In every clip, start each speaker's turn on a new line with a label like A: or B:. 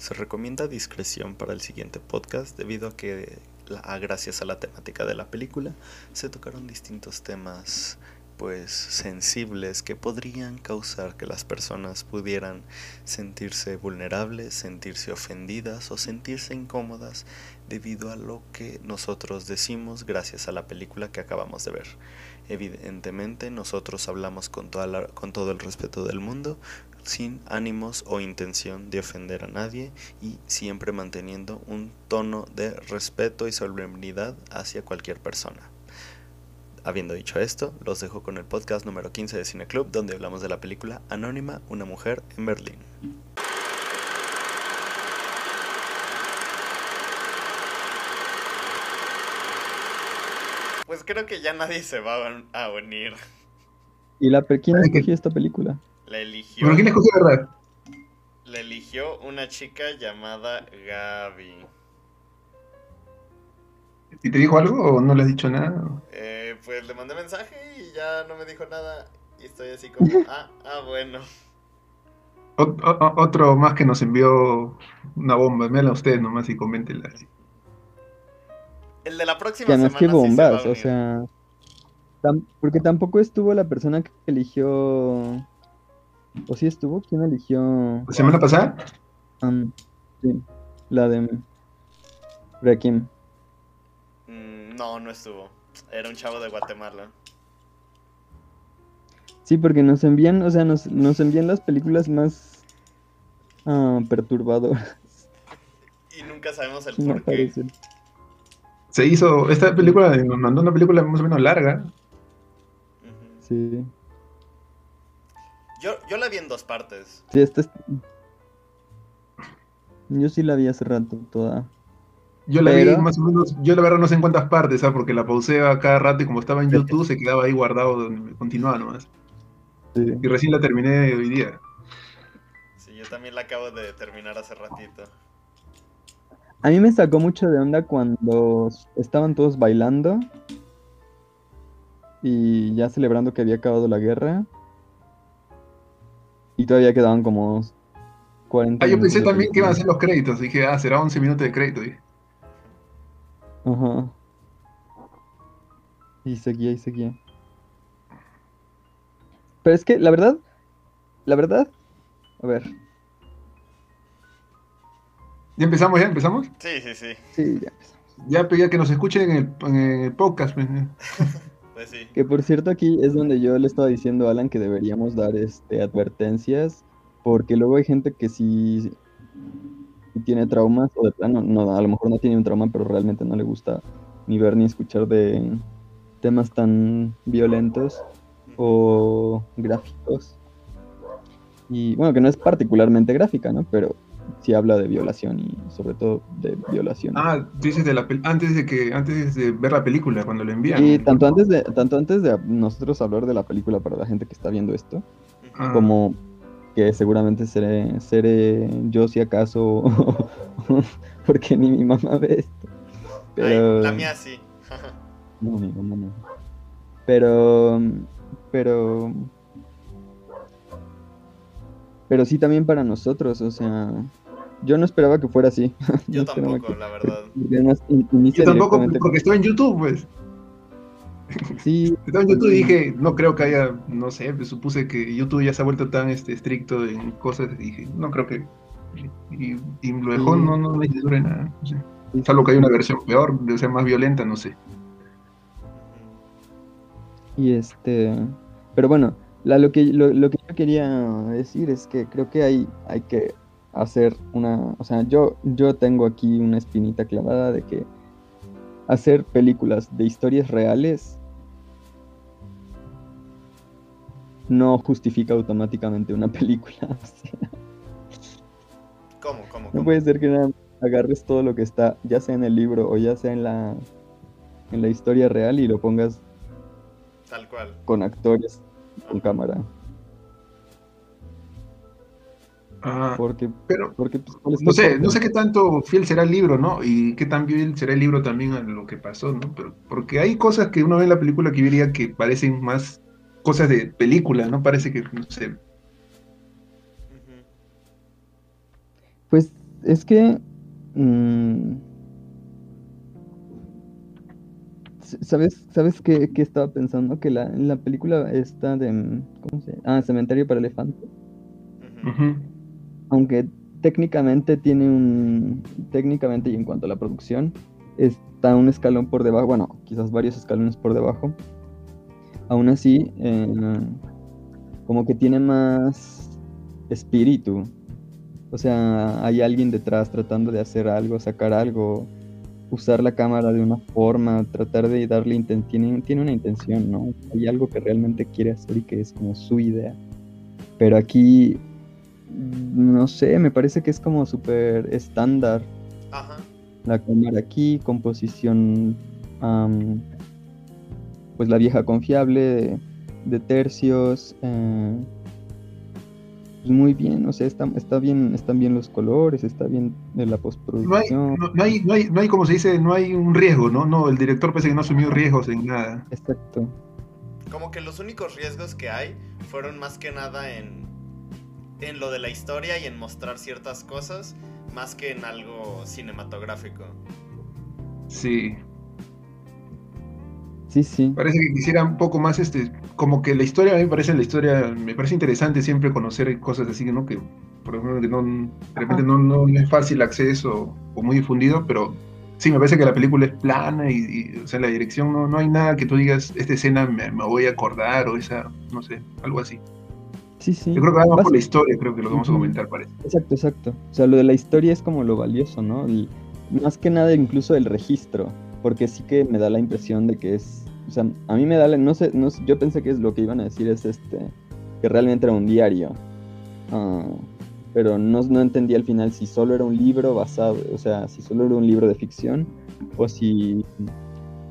A: Se recomienda discreción para el siguiente podcast debido a que, gracias a la temática de la película, se tocaron distintos temas pues sensibles que podrían causar que las personas pudieran sentirse vulnerables, sentirse ofendidas o sentirse incómodas debido a lo que nosotros decimos gracias a la película que acabamos de ver. Evidentemente nosotros hablamos con, toda con todo el respeto del mundo, sin ánimos o intención de ofender a nadie y siempre manteniendo un tono de respeto y solemnidad hacia cualquier persona. Habiendo dicho esto, los dejo con el podcast número 15 de Cine Club, donde hablamos de la película Anónima, una mujer en Berlín. Pues creo que ya nadie se va a unir.
B: ¿Y la quién escogió esta película?
A: La eligió.
C: quién escogió, verdad?
A: La eligió una chica llamada Gaby.
C: ¿Y te dijo algo o no le has dicho nada?
A: Eh, pues le mandé mensaje y ya no me dijo nada. Y estoy así como, ah, ah, bueno.
C: otro más que nos envió una bomba. Mírala ustedes nomás y coméntenla.
A: El de la próxima que semana.
B: que bombas, o sea. porque tampoco estuvo la persona que eligió. ¿O sí estuvo? ¿Quién eligió?
C: ¿La semana pasada?
B: sí, la de Requiem.
A: No, no estuvo. Era un chavo de Guatemala.
B: Sí, porque nos envían, o sea, nos, envían las películas más uh, perturbadoras.
A: Y nunca sabemos el por qué.
C: Se hizo, esta película nos mandó una película más o menos larga.
B: Sí.
A: Yo, yo la vi en dos partes.
B: Sí, esta es... Yo sí la vi hace rato, toda.
C: Yo la vi más o menos, yo la verdad no sé en cuántas partes, ¿sabes? Porque la pausé a cada rato y como estaba en YouTube se quedaba ahí guardado donde continuaba nomás. Y recién la terminé hoy día.
A: Sí, yo también la acabo de terminar hace ratito.
B: A mí me sacó mucho de onda cuando estaban todos bailando y ya celebrando que había acabado la guerra. Y todavía quedaban como 40
C: Ah, yo pensé también que iban a ser los créditos. Dije, ah, será 11 minutos de crédito.
B: Ajá. Y seguía y seguía. Pero es que la verdad, la verdad, a ver.
C: ¿Ya empezamos? ¿Ya empezamos?
A: Sí, sí, sí.
B: Sí, ya
C: Ya, pues, ya que nos escuchen en el, en el podcast. Pues.
B: Que por cierto aquí es donde yo le estaba diciendo a Alan que deberíamos dar este advertencias, porque luego hay gente que sí tiene traumas, o de plano, no, a lo mejor no tiene un trauma, pero realmente no le gusta ni ver ni escuchar de temas tan violentos o gráficos. Y bueno, que no es particularmente gráfica, ¿no? Pero sí habla de violación y sobre todo de violación.
C: Ah, dices de la antes de que antes de ver la película cuando lo envían.
B: Y tanto antes de tanto antes de nosotros hablar de la película para la gente que está viendo esto, ah. como que seguramente seré, seré yo si acaso, porque ni mi mamá ve esto.
A: Pero... la mía sí.
B: no, mi mamá no. Pero, pero, pero sí también para nosotros, o sea, yo no esperaba que fuera así.
A: Yo tampoco, la verdad.
C: Yo tampoco, porque estoy en YouTube, pues.
B: Sí.
C: en YouTube dije, no creo que haya, no sé, pues, supuse que YouTube ya se ha vuelto tan este, estricto en cosas, dije, no creo que... Y, lo dejó, no, no me dure nada. No Salvo que hay una versión peor, de ser más violenta, no sé.
B: Y este... Pero bueno, lo, que, lo, lo, que yo quería decir es que creo que hay, hay que hacer una... O sea, yo, yo tengo aquí una espinita clavada de que hacer películas de historias reales no justifica automáticamente una película.
A: ¿Cómo, cómo,
B: No puede ser que agarres todo lo que está, ya sea en el libro o ya sea en la, en la historia real y lo pongas
A: tal cual
B: con actores, con cámara.
C: Ah, porque, pero porque, pues, no sé, no sé qué tanto fiel será el libro, ¿no? Y qué tan fiel será el libro también a lo que pasó, ¿no? Pero porque hay cosas que uno ve en la película que diría que parecen más cosas de película, ¿no? Parece que, no sé.
B: Pues es que... Mm, ¿Sabes, sabes qué, estaba pensando? Que la, la película está de... ¿Cómo se llama? Ah, Cementerio para Elefantes. Aunque técnicamente tiene un... Técnicamente y en cuanto a la producción, está un escalón por debajo, bueno, quizás varios escalones por debajo. Aún así, eh, como que tiene más espíritu. O sea, hay alguien detrás tratando de hacer algo, sacar algo, usar la cámara de una forma, tratar de darle intención, tiene, una intención, ¿no? Hay algo que realmente quiere hacer y que es como su idea. Pero aquí, no sé, me parece que es como súper estándar. Ajá. La cámara aquí, composición, pues la vieja confiable de, tercios. Eh, pues, muy bien, o sea, está, está bien, están bien los colores, está bien la postproducción.
C: No hay, no, hay, no, hay, como se dice, no hay un riesgo, ¿no? No, el director parece que no asumió riesgos en nada.
B: Exacto.
A: Como que los únicos riesgos que hay fueron más que nada en, en lo de la historia y en mostrar ciertas cosas, más que en algo cinematográfico.
C: Sí.
B: Sí, sí.
C: Parece que quisiera un poco más, este, como que la historia, a mí me parece la historia, me parece interesante siempre conocer cosas así, ¿no? Que, por ejemplo, que no, de repente no, no, es fácil acceso o muy difundido, pero sí, me parece que la película es plana y, o sea, la dirección no, no hay nada que tú digas, esta escena me, voy a acordar o esa, no sé, algo así.
B: Sí, sí.
C: Yo creo que vamos por la historia, creo que lo vamos a comentar, parece.
B: Exacto, exacto. O sea, lo de la historia es como lo valioso, ¿no? más que nada incluso el registro porque sí que me da la impresión de que es, o sea, a mí me da la, no sé, no yo pensé que es lo que iban a decir es este, que realmente era un diario, ah, pero no, no entendí al final si solo era un libro basado, o sea, si solo era un libro de ficción o si,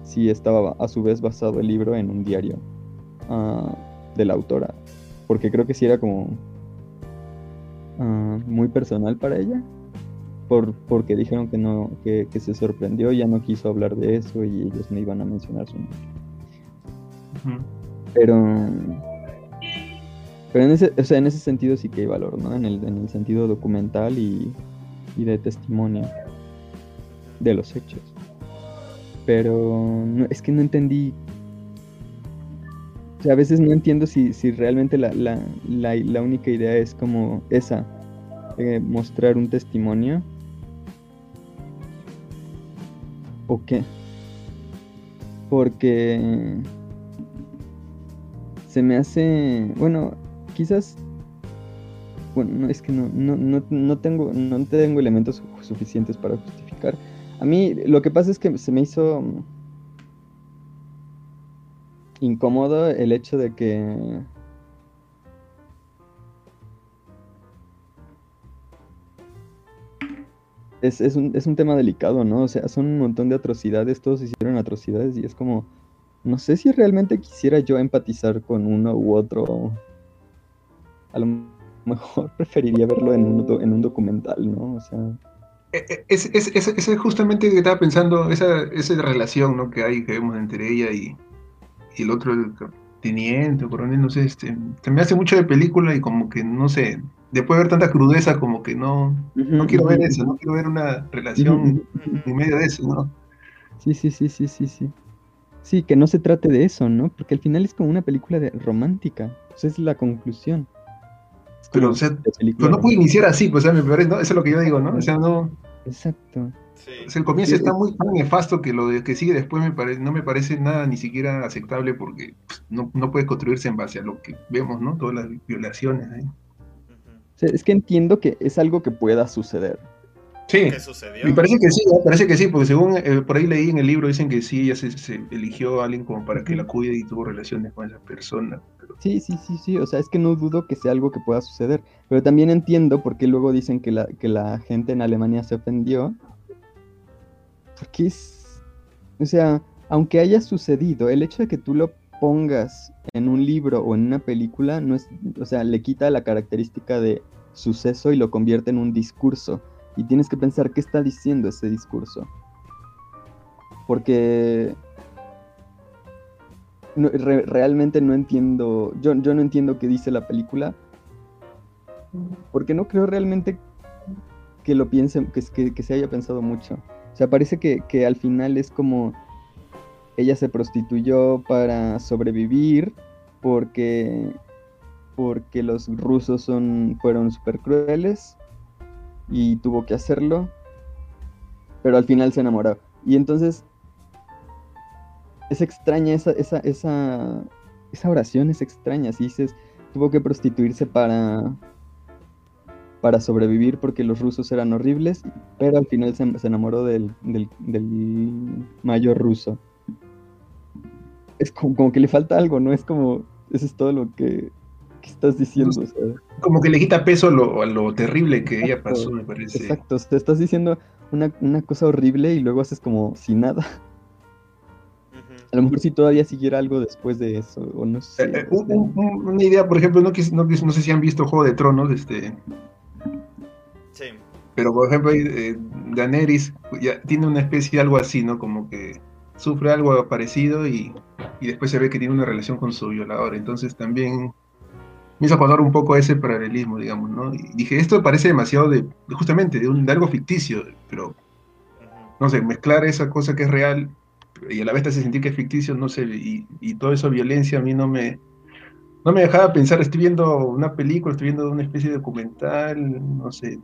B: si estaba a su vez basado el libro en un diario uh, de la autora, porque creo que sí era como ah, muy personal para ella por, porque dijeron que no, que, se sorprendió, ya no quiso hablar de eso y ellos no iban a mencionar su nombre. Pero, pero en ese, o sea, en ese sentido sí que hay valor, ¿no? En el, en el sentido documental y, de testimonio de los hechos. Pero es que no entendí. O sea, a veces no entiendo si, si realmente la, la, la, única idea es como esa, eh, mostrar un testimonio ¿O qué? Porque se me hace, bueno, quizás, bueno, es que no, no, no, no, tengo, no tengo elementos suficientes para justificar. A mí lo que pasa es que se me hizo incómodo el hecho de que es, es, un, es un tema delicado, ¿no? O sea, son un montón de atrocidades, todos hicieron atrocidades y es como, no sé si realmente quisiera yo empatizar con uno u otro. A lo mejor preferiría verlo en un, en un documental, ¿no? O sea...
C: E, e, es, es, es, justamente que estaba pensando, esa, esa relación ¿no? que hay, que vemos entre ella y, y el otro, el teniente, coronel, no sé, este, se me hace mucho de película y como que, no sé, después de ver tanta crudeza, como que no, no quiero ver eso, no quiero ver una relación en medio de eso, ¿no?
B: Sí, sí, sí, sí, sí, sí. Sí, que no se trate de eso, ¿no? Porque al final es como una película de romántica. Esa es la conclusión.
C: pero, o sea, pero no puede iniciar así, pues, o sea, me parece, ¿no? Eso es lo que yo digo, ¿no? O sea, no.
B: Exacto.
C: El comienzo está muy nefasto que lo de que sigue después me parece, no me parece nada ni siquiera aceptable porque pues, no, no, puede construirse en base a lo que vemos, ¿no? Todas las violaciones. ¿eh?
B: es que entiendo que es algo que pueda suceder.
C: Sí, me parece que sí, ¿eh? parece que sí, porque según eh, por ahí leí en el libro, dicen que sí, ella se, eligió a alguien como para que la cuide y tuvo relaciones con esa persona.
B: Sí, sí, sí, sí, o sea, es que no dudo que sea algo que pueda suceder, pero también entiendo por qué luego dicen que la, que la gente en Alemania se ofendió, porque es, o sea, aunque haya sucedido, el hecho de que tú lo pongas en un libro o en una película, no es, o sea, le quita la característica de suceso y lo convierte en un discurso. Y tienes que pensar qué está diciendo ese discurso. Porque realmente no entiendo, yo, yo no entiendo qué dice la película. Porque no creo realmente que lo piensen, que, que, se haya pensado mucho. O sea, parece que, que al final es como ella se prostituyó para sobrevivir porque porque los rusos son fueron súper crueles y tuvo que hacerlo, pero al final se enamoró. Y entonces es extraña esa, esa, esa, esa oración, es extraña. Si dices, tuvo que prostituirse para, para sobrevivir porque los rusos eran horribles, pero al final se, enamoró del, mayor ruso. Es como, que le falta algo, ¿no? Es como, eso es todo lo que, estás diciendo.
C: Como que le quita peso a lo terrible que ella pasó, me parece.
B: Exacto, te estás diciendo una, una cosa horrible y luego haces como si nada. A lo mejor si todavía siguiera algo después de eso, o no sé.
C: Eh, eh, una idea, por ejemplo, no, no, no, sé si han visto Juego de Tronos, este... Sí. Pero, por ejemplo, eh, Daenerys ya tiene una especie de algo así, ¿no? Como que sufre algo parecido y, y después se ve que tiene una relación con su violador. Entonces también me hizo acordar un poco ese paralelismo, digamos, ¿no? Y dije, esto parece demasiado de, justamente, de, un, de algo ficticio, pero, no sé, mezclar esa cosa que es real y a la vez te hace sentir que es ficticio, no sé, y, y todo eso violencia a mí no me, no me dejaba pensar, estoy viendo una película, estoy viendo una especie de documental, no sé,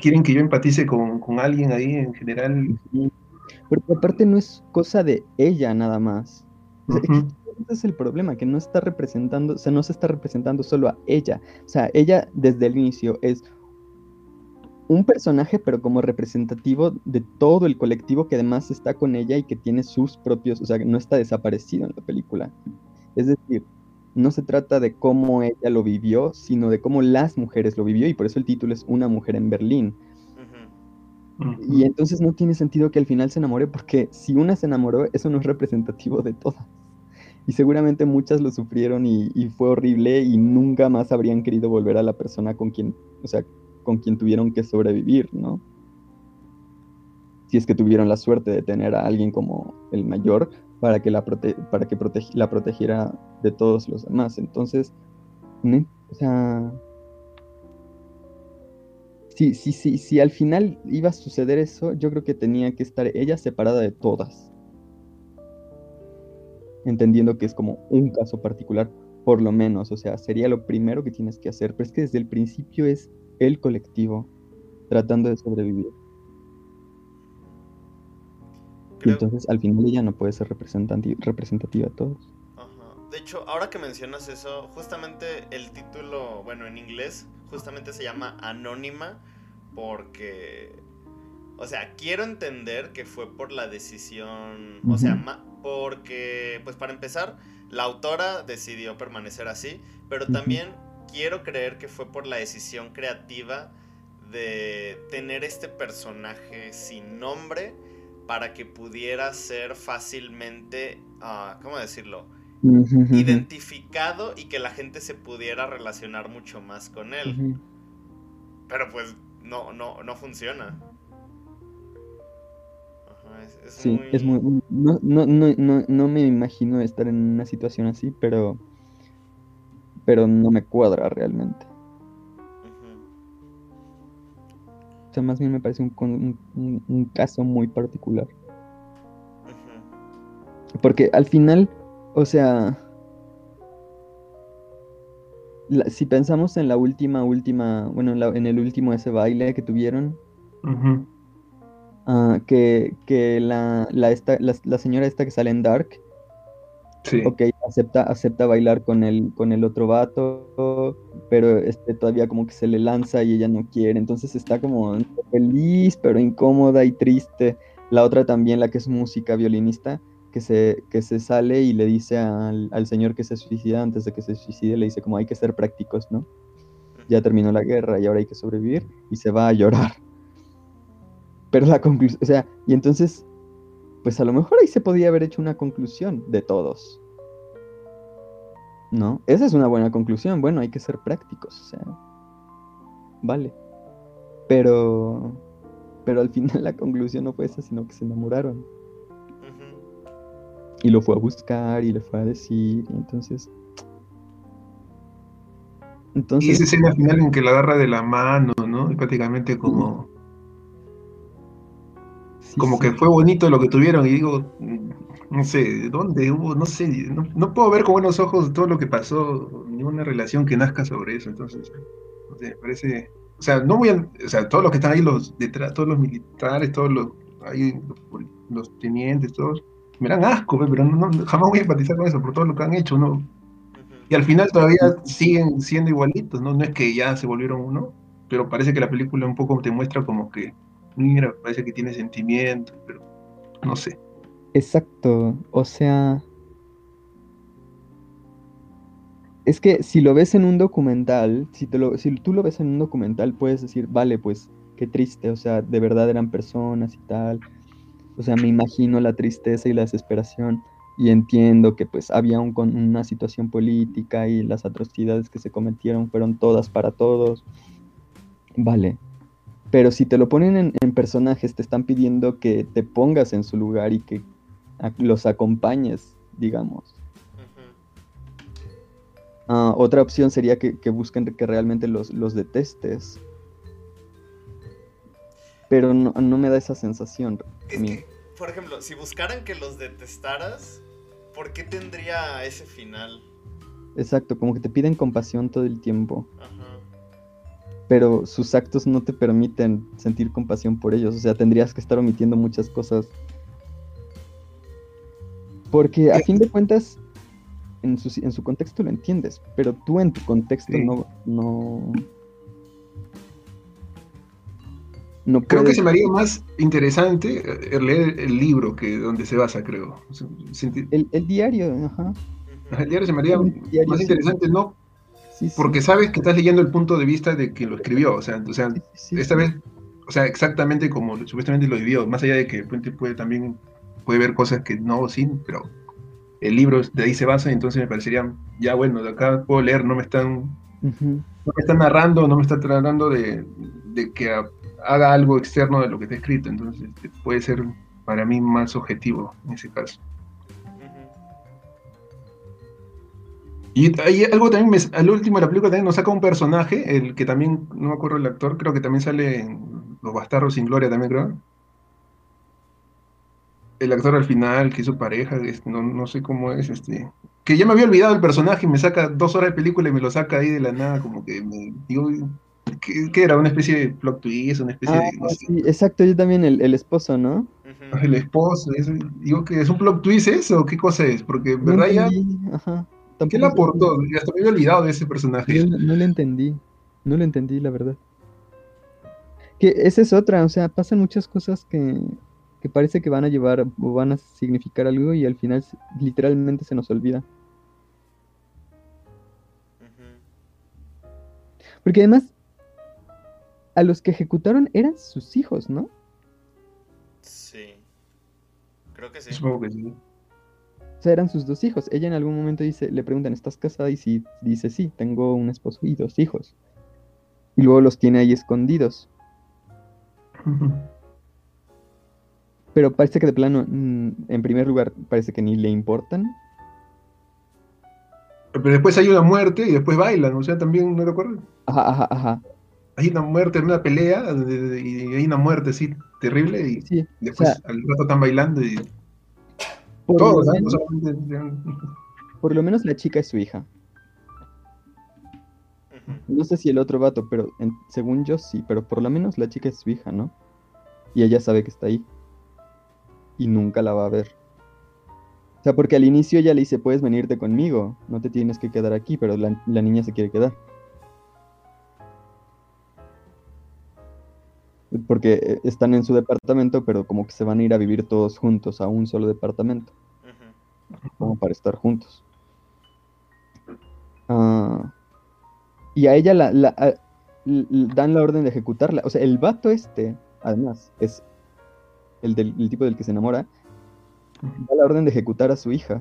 C: quieren que yo empatice con, con alguien ahí en general.
B: Porque aparte no es cosa de ella nada más. ese es el problema, que no está representando, o sea, no se está representando solo a ella. O sea, ella desde el inicio es un personaje, pero como representativo de todo el colectivo que además está con ella y que tiene sus propios, o sea, no está desaparecido en la película. Es decir, no se trata de cómo ella lo vivió, sino de cómo las mujeres lo vivió, y por eso el título es Una mujer en Berlín. Y entonces no tiene sentido que al final se enamore, porque si una se enamoró, eso no es representativo de todas. Y seguramente muchas lo sufrieron y, y fue horrible y nunca más habrían querido volver a la persona con quien, o sea, con quien tuvieron que sobrevivir, ¿no? Si es que tuvieron la suerte de tener a alguien como el mayor para que la, para que la protegiera de todos los demás. Entonces, o sea, si, si, si, si al final iba a suceder eso, yo creo que tenía que estar ella separada de todas. Entendiendo que es como un caso particular, por lo menos, o sea, sería lo primero que tienes que hacer. Pero es que desde el principio es el colectivo tratando de sobrevivir. Entonces al final ella no puede ser representativa a todos.
A: De hecho, ahora que mencionas eso, justamente el título, bueno, en inglés, justamente se llama Anónima porque, o sea, quiero entender que fue por la decisión, o sea, porque, pues para empezar, la autora decidió permanecer así, pero también quiero creer que fue por la decisión creativa de tener este personaje sin nombre para que pudiera ser fácilmente, uh, ¿cómo decirlo? Identificado y que la gente se pudiera relacionar mucho más con él. Pero pues no, no, no funciona.
B: es, sí, es muy... No, no, no, no me imagino estar en una situación así, pero pero no me cuadra realmente. Sea, más bien me parece un, caso muy particular. Porque al final, o sea, si pensamos en la última, última, bueno, en, el último ese baile que tuvieron, ah, que, la, la, señora esta que sale en Dark, Ok, acepta, acepta bailar con el, con el otro vato, pero este todavía como que se le lanza y ella no quiere. Entonces está como feliz, pero incómoda y triste. La otra también, la que es música, violinista, que se, que se sale y le dice al, al señor que se suicida, antes de que se suicide, le dice como hay que ser prácticos, ¿no? Ya terminó la guerra y ahora hay que sobrevivir y se va a llorar. Pero la conclusión, o sea, y entonces pues a lo mejor ahí se podía haber hecho una conclusión de todos. ¿No? Esa es una buena conclusión. Bueno, hay que ser prácticos, o sea. Vale. Pero. Pero al final la conclusión no fue esa, sino que se enamoraron. Y lo fue a buscar y le fue a decir. Y entonces.
C: Entonces, y esa escena final en que la agarra de la mano, ¿no? Y prácticamente como... como que fue bonito lo que tuvieron y digo, no sé, ¿dónde hubo? No sé, no, puedo ver con buenos ojos todo lo que pasó, ninguna relación que nazca sobre eso, entonces, no sé, parece... O sea, no a... O sea, todos los que están ahí, los detrás, todos los militares, todos los, ahí, los, tenientes, todos, me dan asco, pero no, jamás voy a empatizar con eso por todo lo que han hecho, ¿no? Y al final todavía siguen siendo igualitos, ¿no? No es que ya se volvieron uno, pero parece que la película un poco te muestra como que, mira, parece que tiene sentimientos, pero no sé.
B: Exacto, o sea... Es que si lo ves en un documental, si, si tú lo ves en un documental, puedes decir, vale, pues qué triste, o sea, de verdad eran personas y tal. O sea, me imagino la tristeza y la desesperación y entiendo que pues había un, una situación política y las atrocidades que se cometieron fueron todas para todos. Vale. Pero si te lo ponen en, personajes, te están pidiendo que te pongas en su lugar y que los acompañes, digamos. Ah, otra opción sería que, busquen que realmente los, detestes. Pero no, me da esa sensación.
A: por ejemplo, si buscaran que los detestaras, ¿por qué tendría ese final?
B: Exacto, como que te piden compasión todo el tiempo. Ajá. Pero sus actos no te permiten sentir compasión por ellos. O sea, tendrías que estar omitiendo muchas cosas. Porque a fin de cuentas, en su, en su contexto lo entiendes, pero tú en tu contexto no, no,
C: creo que se me haría más interesante eh, leer el libro que donde se basa, creo.
B: El, diario, ajá.
C: El diario se me haría más interesante, ¿no? Porque sabes que estás leyendo el punto de vista de quien lo escribió, o sea, o sea esta vez, o sea, exactamente como supuestamente lo vivió, más allá de que Puente puede también puede ver cosas que no, sí, pero el libro de ahí se basa, entonces me parecería, ya bueno, de acá puedo leer, no me están, no me están narrando, no me está tratando de, de que haga algo externo de lo que está escrito, entonces este, puede ser para mí más objetivo en ese caso. Y hay algo también, al último de la película también nos saca un personaje, el que también, no me acuerdo el actor, creo que también sale en Los Bastardos sin Gloria también creo. El actor al final, que es su pareja, no, no sé cómo es, este, que ya me había olvidado el personaje y me saca dos horas de película y me lo saca ahí de la nada, como que me digo, ¿Qué, era? ¿Una especie de plot twist? ¿Una especie de.?
B: Ah, sí, exacto, yo también, el, esposo, ¿no?
C: El esposo, digo que es un plot twist eso, o ¿qué cosa es? Porque, ¿verdad? ya. Ajá. ¿Qué le aportó? Ya hasta me había olvidado de ese personaje.
B: no, no le entendí, no le entendí, la verdad. Que esa es otra, o sea, pasan muchas cosas que, que parece que van a llevar o van a significar algo y al final literalmente se nos olvida. Porque además, a los que ejecutaron eran sus hijos, ¿no?
A: Sí. Creo que sí.
C: Supongo que sí.
B: O sea, eran sus dos hijos. Ella en algún momento dice, le preguntan, ¿estás casada? Y si dice, sí, tengo un esposo y dos hijos. Y luego los tiene ahí escondidos. Pero parece que de plano, mm, en primer lugar, parece que ni le importan.
C: Pero después hay una muerte y después bailan, o sea, también no recuerdo.
B: Ajá, ajá, ajá
C: hay una muerte en una pelea y hay una muerte así terrible y después al rato están bailando y
B: por todos, lo menos, por lo menos la chica es su hija. No sé si el otro vato, pero según yo sí, pero por lo menos la chica es su hija, ¿no? Y ella sabe que está ahí. Y nunca la va a ver. O sea, porque al inicio ella le dice, puedes venirte conmigo, no te tienes que quedar aquí, pero la niña se quiere quedar. Porque eh, están en su departamento, pero como que se van a ir a vivir todos juntos a un solo departamento, como para estar juntos. Ah, y a ella la, dan la orden de ejecutarla. O sea, el vato este, además, es el, del, el tipo del que se enamora, da la orden de ejecutar a su hija.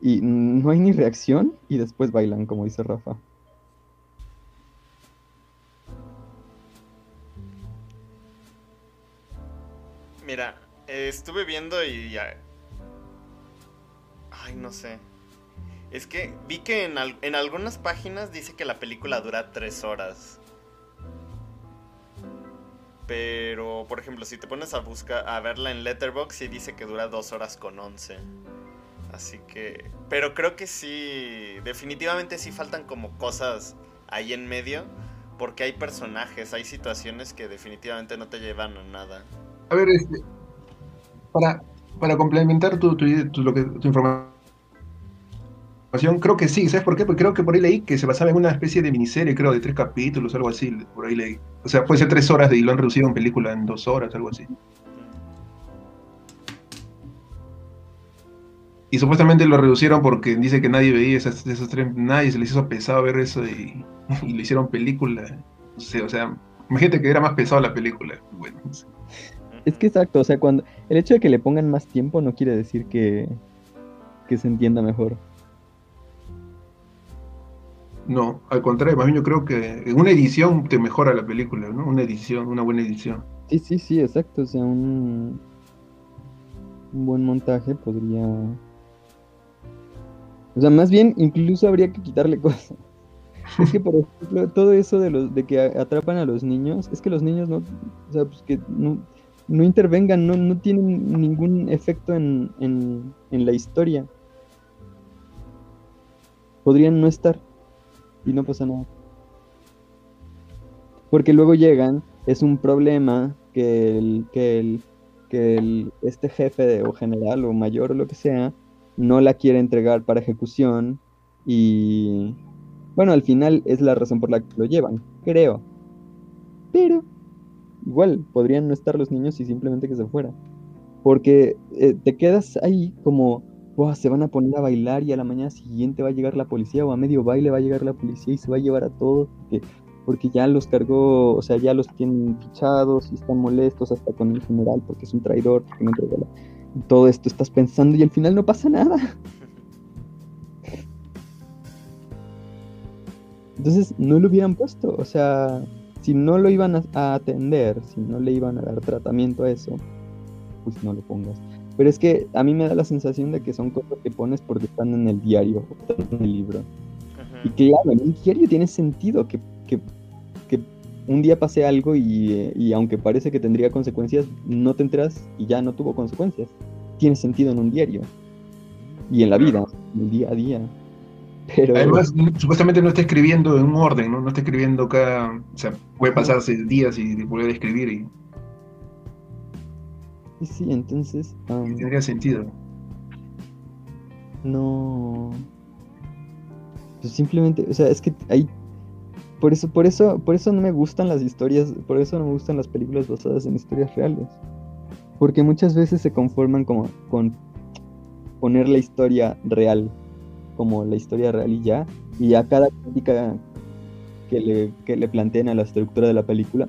B: Y no hay ni reacción y después bailan, como dice Rafa.
A: Mira, estuve viendo y. Ay, no sé. Es que vi que en, en algunas páginas dice que la película dura tres horas. Pero, por ejemplo, si te pones a buscar a verla en Letterboxd, sí dice que dura dos horas con once. Así que. Pero creo que sí. Definitivamente sí faltan como cosas ahí en medio. Porque hay personajes, hay situaciones que definitivamente no te llevan a nada.
C: A ver, este, para, para complementar tu, tu, lo tu información creo que sí, ¿sabes por qué? Porque creo que por ahí leí que se basaba en una especie de miniserie, creo, de tres capítulos, algo así, por ahí leí. O sea, puede ser tres horas y lo han reducido en película en dos horas, algo así. Y supuestamente lo reducieron porque dice que nadie veía esas, esos tres, nadie se les hizo pesado ver eso y, y le hicieron película. No sé, o sea, imagínate que era más pesado la película. Bueno,
B: Es que exacto, o sea, cuando el hecho de que le pongan más tiempo no quiere decir que, que se entienda mejor.
C: No, al contrario, más bien yo creo que una edición te mejora la película, ¿no? Una edición, una buena edición.
B: Sí, sí, sí, exacto. O sea, un, un buen montaje podría. O sea, más bien, incluso habría que quitarle cosas. Es que, por ejemplo, todo eso de, los, de que atrapan a los niños, es que los niños no, o sea, pues que no, no intervengan, no, no tienen ningún efecto en, en, en la historia. Podrían no estar y no pasa nada. Porque luego llegan, es un problema que el, que el, que el, este jefe o general o mayor o lo que sea no la quiere entregar para ejecución y bueno, al final es la razón por la que lo llevan, creo. Pero igual podrían no estar los niños y simplemente que se fuera. Porque eh, te quedas ahí como se van a poner a bailar y a la mañana siguiente va a llegar la policía o a medio baile va a llegar la policía y se va a llevar a todos porque, porque ya los cargó, o sea, ya los tienen fichados y están molestos hasta con el general porque es un traidor, porque no todo esto estás pensando y al final no pasa nada. Entonces no lo hubieran puesto, o sea, si no lo iban a atender, si no le iban a dar tratamiento a eso, pues no lo pongas. Pero es que a mí me da la sensación de que son cosas que pones porque están en el diario en el libro. Y claro, en un diario tiene sentido que, que, que un día pase algo y, y, aunque parece que tendría consecuencias, no te enteras y ya no tuvo consecuencias. Tiene sentido en un diario. Y en la vida, en el día a día. Pero...
C: Además, supuestamente no está escribiendo en un orden, ¿no? No está escribiendo cada... O sea, puede pasarse días y volver a escribir y
B: Sí, sí, entonces.
C: Tendría sentido.
B: No. Pues simplemente, o sea, es que hay. Por eso, por eso, por eso no me gustan las historias, por eso no me gustan las películas basadas en historias reales. Porque muchas veces se conforman como con poner la historia real, como la historia real y ya, y a cada crítica que le, que le planteen a la estructura de la película,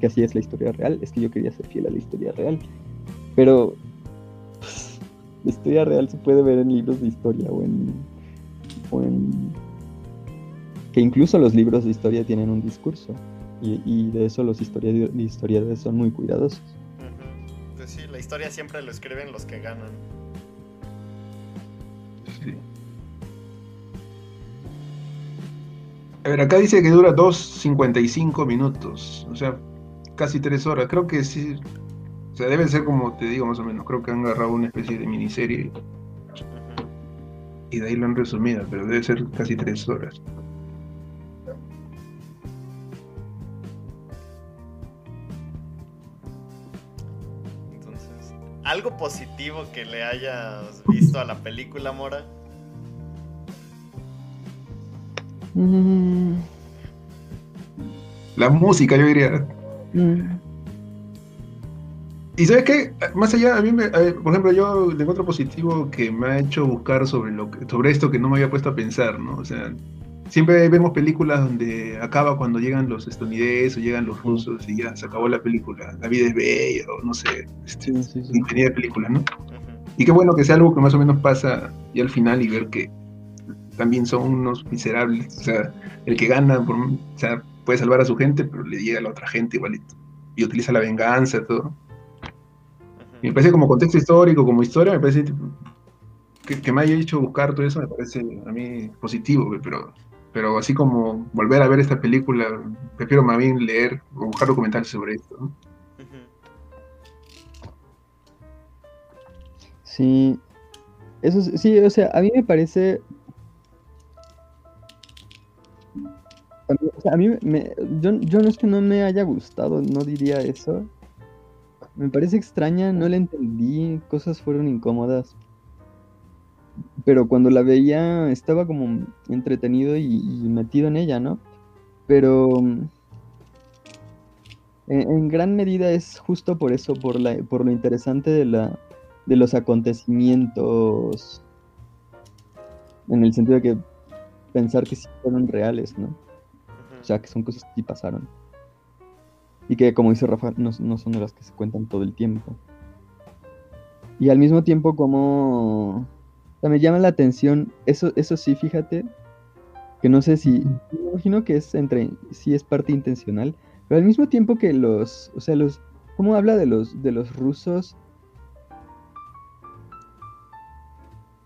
B: que así es la historia real, es que yo quería ser fiel a la historia real. Pero la historia real se puede ver en libros de historia o en, que incluso los libros de historia tienen un discurso y, de eso los historiadores son muy cuidadosos.
A: Pues sí, la historia siempre lo escriben los que ganan.
C: A ver, acá dice que dura 2.55 minutos, o sea, casi 3 horas. Creo que sí, o sea, debe ser como te digo más o menos. Creo que han agarrado una especie de miniserie y de ahí lo han resumido, pero debe ser casi tres horas.
A: Entonces, ¿algo positivo que le hayas visto a la película, Mora?
C: Mm. La música, yo diría. Mm. Y sabes qué, más allá, a mí, me, por ejemplo, yo le encuentro positivo que me ha hecho buscar sobre, lo sobre esto que no me había puesto a pensar, ¿no? O sea, siempre vemos películas donde acaba cuando llegan los estadounidenses o llegan los rusos y ya se acabó la película. La vida es bella, o no sé, este, de películas, ¿no? Y qué bueno que sea algo que más o menos pasa y al final y ver que también son unos miserables. O sea, el que gana, por, o sea, puede salvar a su gente, pero le llega a la otra gente igualito. Y utiliza la venganza, todo. Me parece como contexto histórico, como historia, me parece que, me haya hecho buscar todo eso me parece a mí positivo, pero, pero así como volver a ver esta película, prefiero más bien leer o buscar documentales sobre esto.
B: Sí, eso sí, o sea, a mí me parece a mí, me, yo, yo, no es que no me haya gustado, no diría eso. Me parece extraña, no la entendí, cosas fueron incómodas. Pero cuando la veía estaba como entretenido y, metido en ella, ¿no? Pero en, gran medida es justo por eso, por, la, por lo interesante de, la, de los acontecimientos, en el sentido de que pensar que sí fueron reales, ¿no? O sea, que son cosas que sí pasaron. Y que, como dice Rafa, no, son de las que se cuentan todo el tiempo. Y al mismo tiempo, como... me llama la atención, eso, eso sí, fíjate, que no sé si... Me imagino que es entre... Sí es parte intencional, pero al mismo tiempo que los... O sea, los... ¿Cómo habla de los, de los rusos?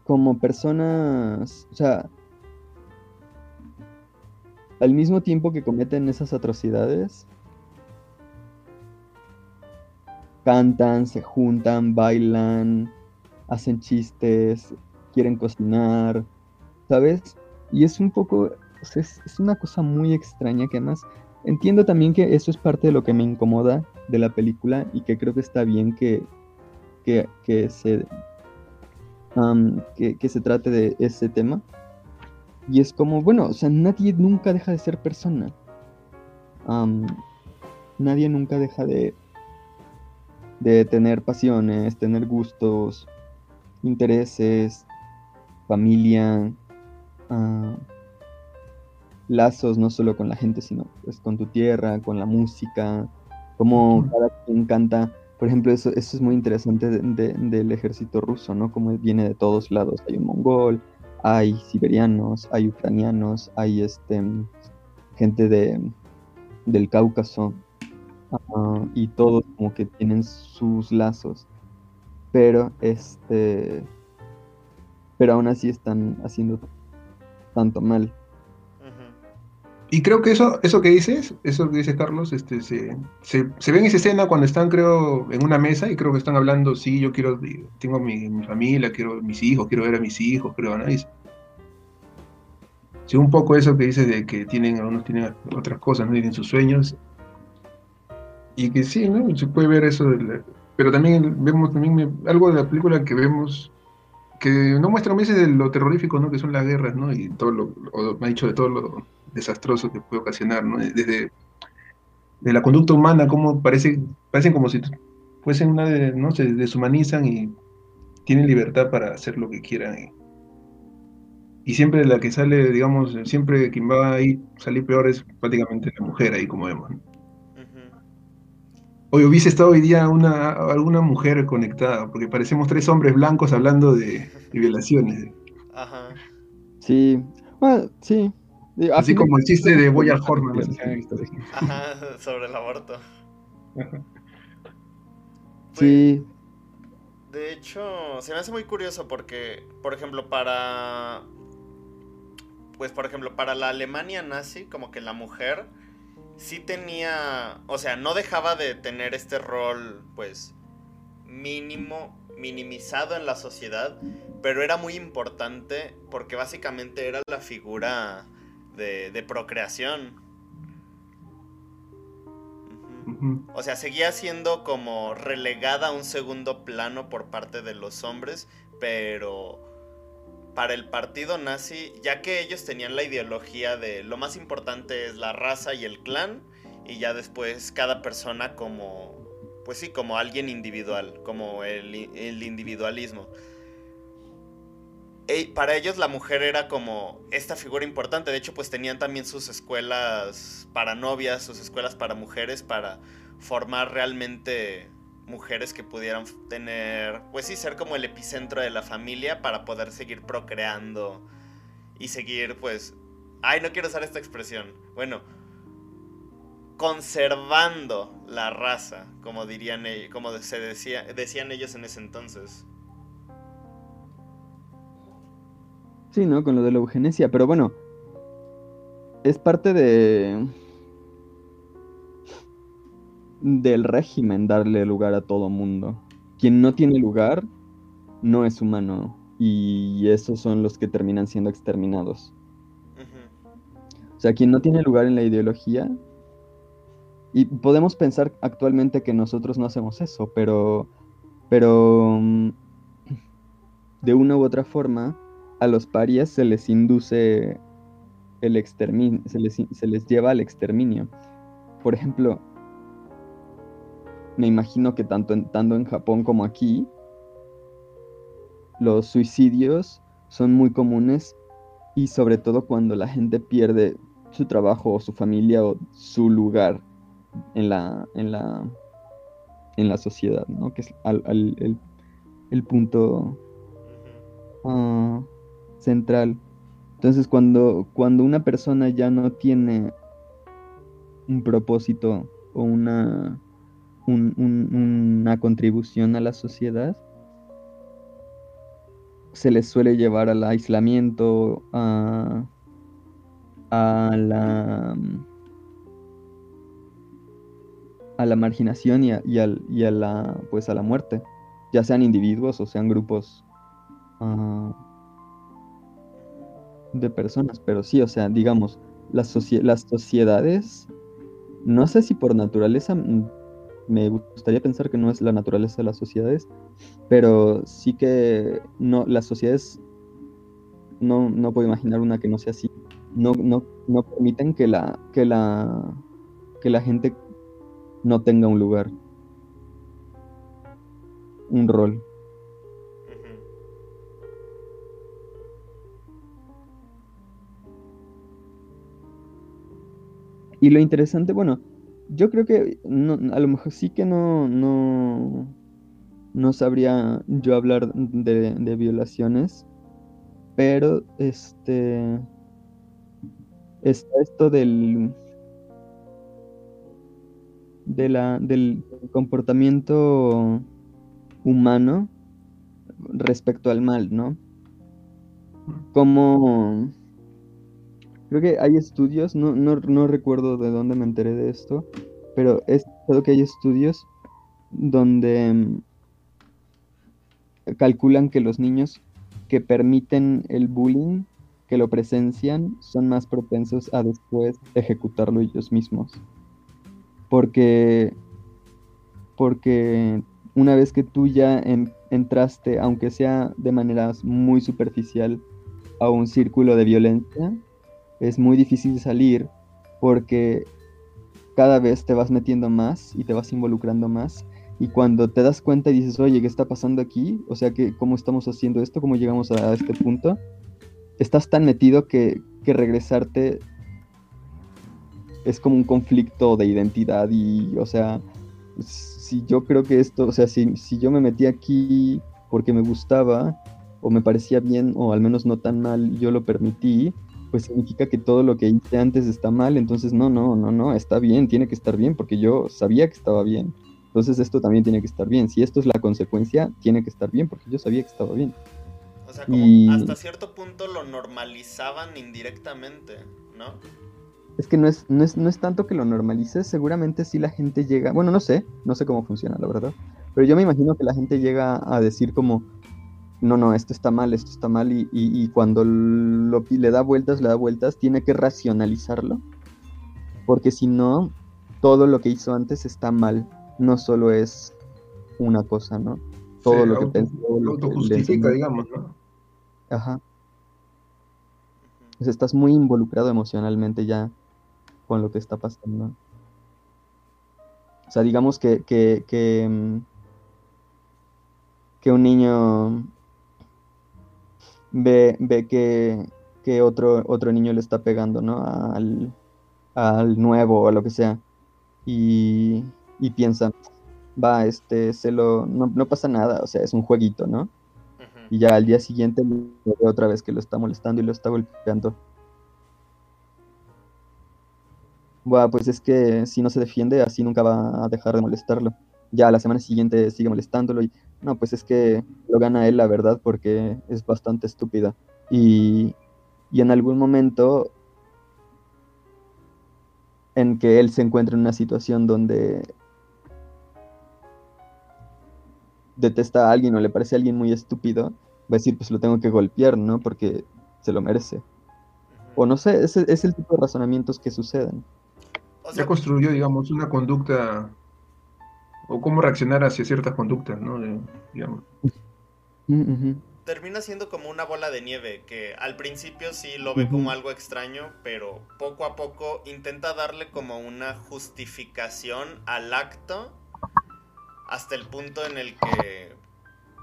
B: Como personas... O sea, al mismo tiempo que cometen esas atrocidades, cantan, se juntan, bailan, hacen chistes, quieren cocinar, ¿sabes? Y es un poco, es, una cosa muy extraña que además entiendo también que eso es parte de lo que me incomoda de la película y que creo que está bien que, que, se, que, que se trate de ese tema y es como, bueno, o sea, nadie nunca deja de ser persona. nadie nunca deja de, de tener pasiones, tener gustos, intereses, familia, ah, lazos no solo con la gente, sino pues con tu tierra, con la música, como cada quien canta. Por ejemplo, eso, eso es muy interesante del ejército ruso, ¿no? Como viene de todos lados. Hay un mongol, hay siberianos, hay ucranianos, hay este, gente de, del Cáucaso, ah, y todos como que tienen sus lazos, pero este, pero aún así están haciendo tanto mal.
C: Y creo que eso, eso que dices, eso que dice Carlos, este, se, se, ve en esa escena cuando están, creo, en una mesa y creo que están hablando, sí, yo quiero, tengo mi, familia, quiero mis hijos, quiero ver a mis hijos, creo, ¿no? sí, un poco eso que dices de que tienen, algunos tienen otras cosas, ¿no? Tienen sus sueños. Y que sí, ¿no? Se puede ver eso, pero también vemos también algo de la película que vemos que no muestra meses de lo terrorífico, ¿no? Que son las guerras, ¿no? Y todo lo, me ha dicho de todo lo desastroso que puede ocasionar, ¿no? Desde de la conducta humana, como parece, parecen como si fuesen una de, ¿no? Se deshumanizan y tienen libertad para hacer lo que quieran. Y, siempre la que sale, digamos, siempre quien va ahí salir peor es prácticamente la mujer ahí, como vemos. Hoy hubiese estado hoy día una, alguna mujer conectada, porque parecemos tres hombres blancos hablando de, violaciones. Ajá.
B: Sí, bueno, sí,
C: Así como el chiste de Boyar Horman,
A: Ajá, sobre el aborto.
B: sí.
A: De hecho, se me hace muy curioso porque, por ejemplo, para. Pues, por ejemplo, para la Alemania nazi, como que la mujer sí tenía. O sea, no dejaba de tener este rol, pues, mínimo, minimizado en la sociedad, pero era muy importante porque básicamente era la figura de, procreación. O sea, seguía siendo como relegada a un segundo plano por parte de los hombres, pero para el partido nazi, ya que ellos tenían la ideología de lo más importante es la raza y el clan, y ya después cada persona como, pues sí, como alguien individual, como el, individualismo para ellos la mujer era como esta figura importante. De hecho, pues tenían también sus escuelas para novias, sus escuelas para mujeres, para formar realmente mujeres que pudieran tener, pues sí, ser como el epicentro de la familia para poder seguir procreando y seguir, pues, ay, no quiero usar esta expresión. Bueno, conservando la raza, como dirían ellos, como se decía, decían ellos en ese entonces.
B: Sí, ¿no? Con lo de la eugenesia, pero bueno, es parte de del régimen darle lugar a todo mundo. Quien no tiene lugar no es humano y esos son los que terminan siendo exterminados. O sea, quien no tiene lugar en la ideología y podemos pensar actualmente que nosotros no hacemos eso, pero pero mm, de una u otra forma a los parias se les induce el exterminio, se les, se les lleva al exterminio. Por ejemplo, me imagino que tanto en, tanto en Japón como aquí, los suicidios son muy comunes y sobre todo cuando la gente pierde su trabajo o su familia o su lugar en la, en la, en la sociedad, ¿no? Que es el, punto ah, central. Entonces cuando, cuando una persona ya no tiene un propósito o una una contribución a la sociedad, se les suele llevar al aislamiento, a, la a la marginación y a, y, la pues a la muerte, ya sean individuos o sean grupos ah, de personas, pero sí, o sea, digamos, las, las sociedades, no sé si por naturaleza me gustaría pensar que no es la naturaleza de las sociedades, pero sí que no, las sociedades no, no puedo imaginar una que no sea así. No, no, no permiten que la, que la que la gente no tenga un lugar, un rol. Y lo interesante, bueno, yo creo que a lo mejor sí que no, no, no sabría yo hablar de, violaciones, pero este está esto del de la, del comportamiento humano respecto al mal, ¿no? Como Creo que hay estudios, no, no, recuerdo de dónde me enteré de esto, pero es creo que hay estudios donde mm, calculan que los niños que permiten el bullying, que lo presencian, son más propensos a después ejecutarlo ellos mismos. Porque, porque una vez que tú ya entraste, aunque sea de manera muy superficial, a un círculo de violencia, es muy difícil salir porque cada vez te vas metiendo más y te vas involucrando más. Y cuando te das cuenta y dices, oye, ¿qué está pasando aquí? O sea, que, ¿cómo estamos haciendo esto? ¿Cómo llegamos a, este punto? Estás tan metido que, que regresarte es como un conflicto de identidad y, o sea, si yo creo que esto, o sea, si, si yo me metí aquí porque me gustaba o me parecía bien o al menos no tan mal, yo lo permití, pues significa que todo lo que hice antes está mal, entonces no, no, no, no, está bien, tiene que estar bien, porque yo sabía que estaba bien. Entonces esto también tiene que estar bien. Si esto es la consecuencia, tiene que estar bien, porque yo sabía que estaba bien.
A: O sea, como hasta cierto punto lo normalizaban indirectamente, ¿no?
B: Es que no es, no es, no es tanto que lo normalices, seguramente si la gente llega, bueno, no sé, no sé cómo funciona, la verdad, pero yo me imagino que la gente llega a decir como, no, no, esto está mal, esto está mal, y, cuando lo, le da vueltas, le da vueltas, tiene que racionalizarlo, porque si no, todo lo que hizo antes está mal, no solo es una cosa, ¿no? Todo lo que pensó. Lo
C: justifica, digamos, ¿no?
B: Ajá. Pues estás muy involucrado emocionalmente ya con lo que está pasando. O sea, digamos que, que, que, mm, que un niño ve, ve que, otro, otro niño le está pegando, ¿no? Al, al nuevo o a lo que sea. Y, y piensa, va, este, se lo, no, pasa nada, o sea, es un jueguito, ¿no? Y ya al día siguiente lo ve otra vez que lo está molestando y lo está golpeando. Bueno, pues es que si no se defiende, así nunca va a dejar de molestarlo. Ya la semana siguiente sigue molestándolo y no, pues es que lo gana él, la verdad, porque es bastante estúpida. Y, y en algún momento en que él se encuentra en una situación donde detesta a alguien o le parece a alguien muy estúpido, va a decir, pues lo tengo que golpear, ¿no? Porque se lo merece. O no sé, es, es el tipo de razonamientos que suceden.
C: ya construyó, digamos, una conducta o cómo reaccionar hacia ciertas conductas, ¿no? digamos.
A: Termina siendo como una bola de nieve, que al principio sí lo ve como algo extraño, pero poco a poco intenta darle como una justificación al acto hasta el punto en el que,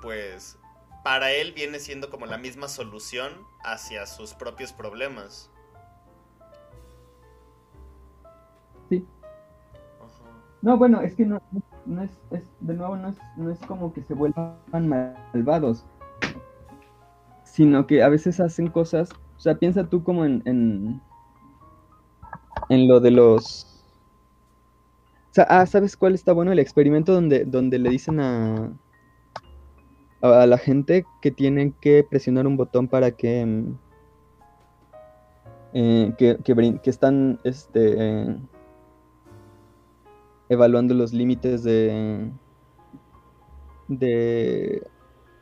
A: pues, para él viene siendo como la misma solución hacia sus propios problemas.
B: Sí. No, bueno, es que no, no es, de nuevo, no es, no es como que se vuelvan malvados, sino que a veces hacen cosas, o sea, piensa tú como en, en, lo de los... O sea, ah, ¿sabes cuál está bueno? El experimento donde, donde le dicen a, a la gente que tienen que presionar un botón para que... Eh, que, que, están este, evaluando los límites de, de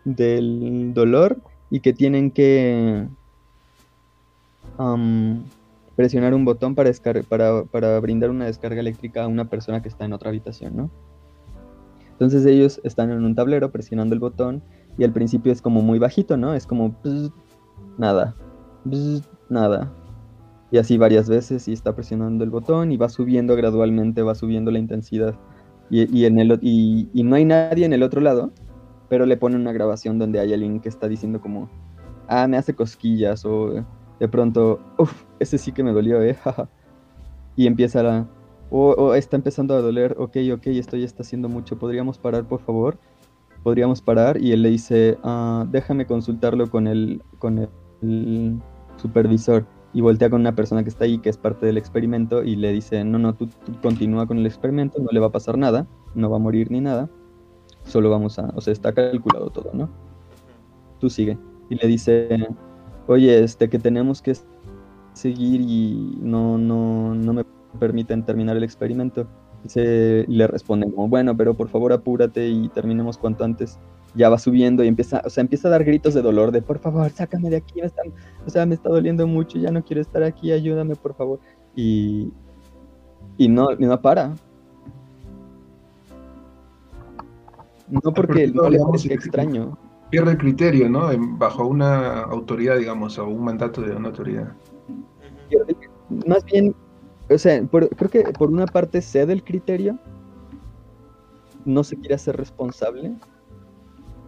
B: del dolor y que tienen que presionar un botón para, brindar una descarga eléctrica a una persona que está en otra habitación, ¿no? Entonces ellos están en un tablero presionando el botón y al principio es como muy bajito, ¿no? Es como nada, nada, y así varias veces y está presionando el botón y va subiendo gradualmente, va subiendo la intensidad. Y, en el, y, no hay nadie en el otro lado, pero le pone una grabación donde hay alguien que está diciendo como, ah, me hace cosquillas o de pronto, uff, ese sí que me dolió, eh, y empieza la, o, está empezando a doler, ok, ok, esto ya está haciendo mucho, ¿podríamos parar, por favor? Podríamos parar y él le dice, ah, déjame consultarlo con el, con el supervisor y voltea con una persona que está ahí, que es parte del experimento, y le dice, no, no, tú, continúa con el experimento, no le va a pasar nada, no va a morir ni nada, solo vamos a, o sea, está calculado todo, ¿no? Tú sigue. Y le dice, oye, este, que tenemos que seguir y no, no, no me permiten terminar el experimento. Y le responde como, bueno, pero por favor apúrate y terminemos cuanto antes ya va subiendo y empieza, o sea, empieza a dar gritos de dolor, de por favor, sácame de aquí, me o sea, me está doliendo mucho, ya no quiero estar aquí, ayúdame, por favor. Y, y no, no para. No porque no le extraño.
C: Pierde el criterio, ¿no? Bajo una autoridad, digamos, o un mandato de una autoridad.
B: Más bien, o sea, creo que por una parte cede el criterio, no se quiere hacer responsable,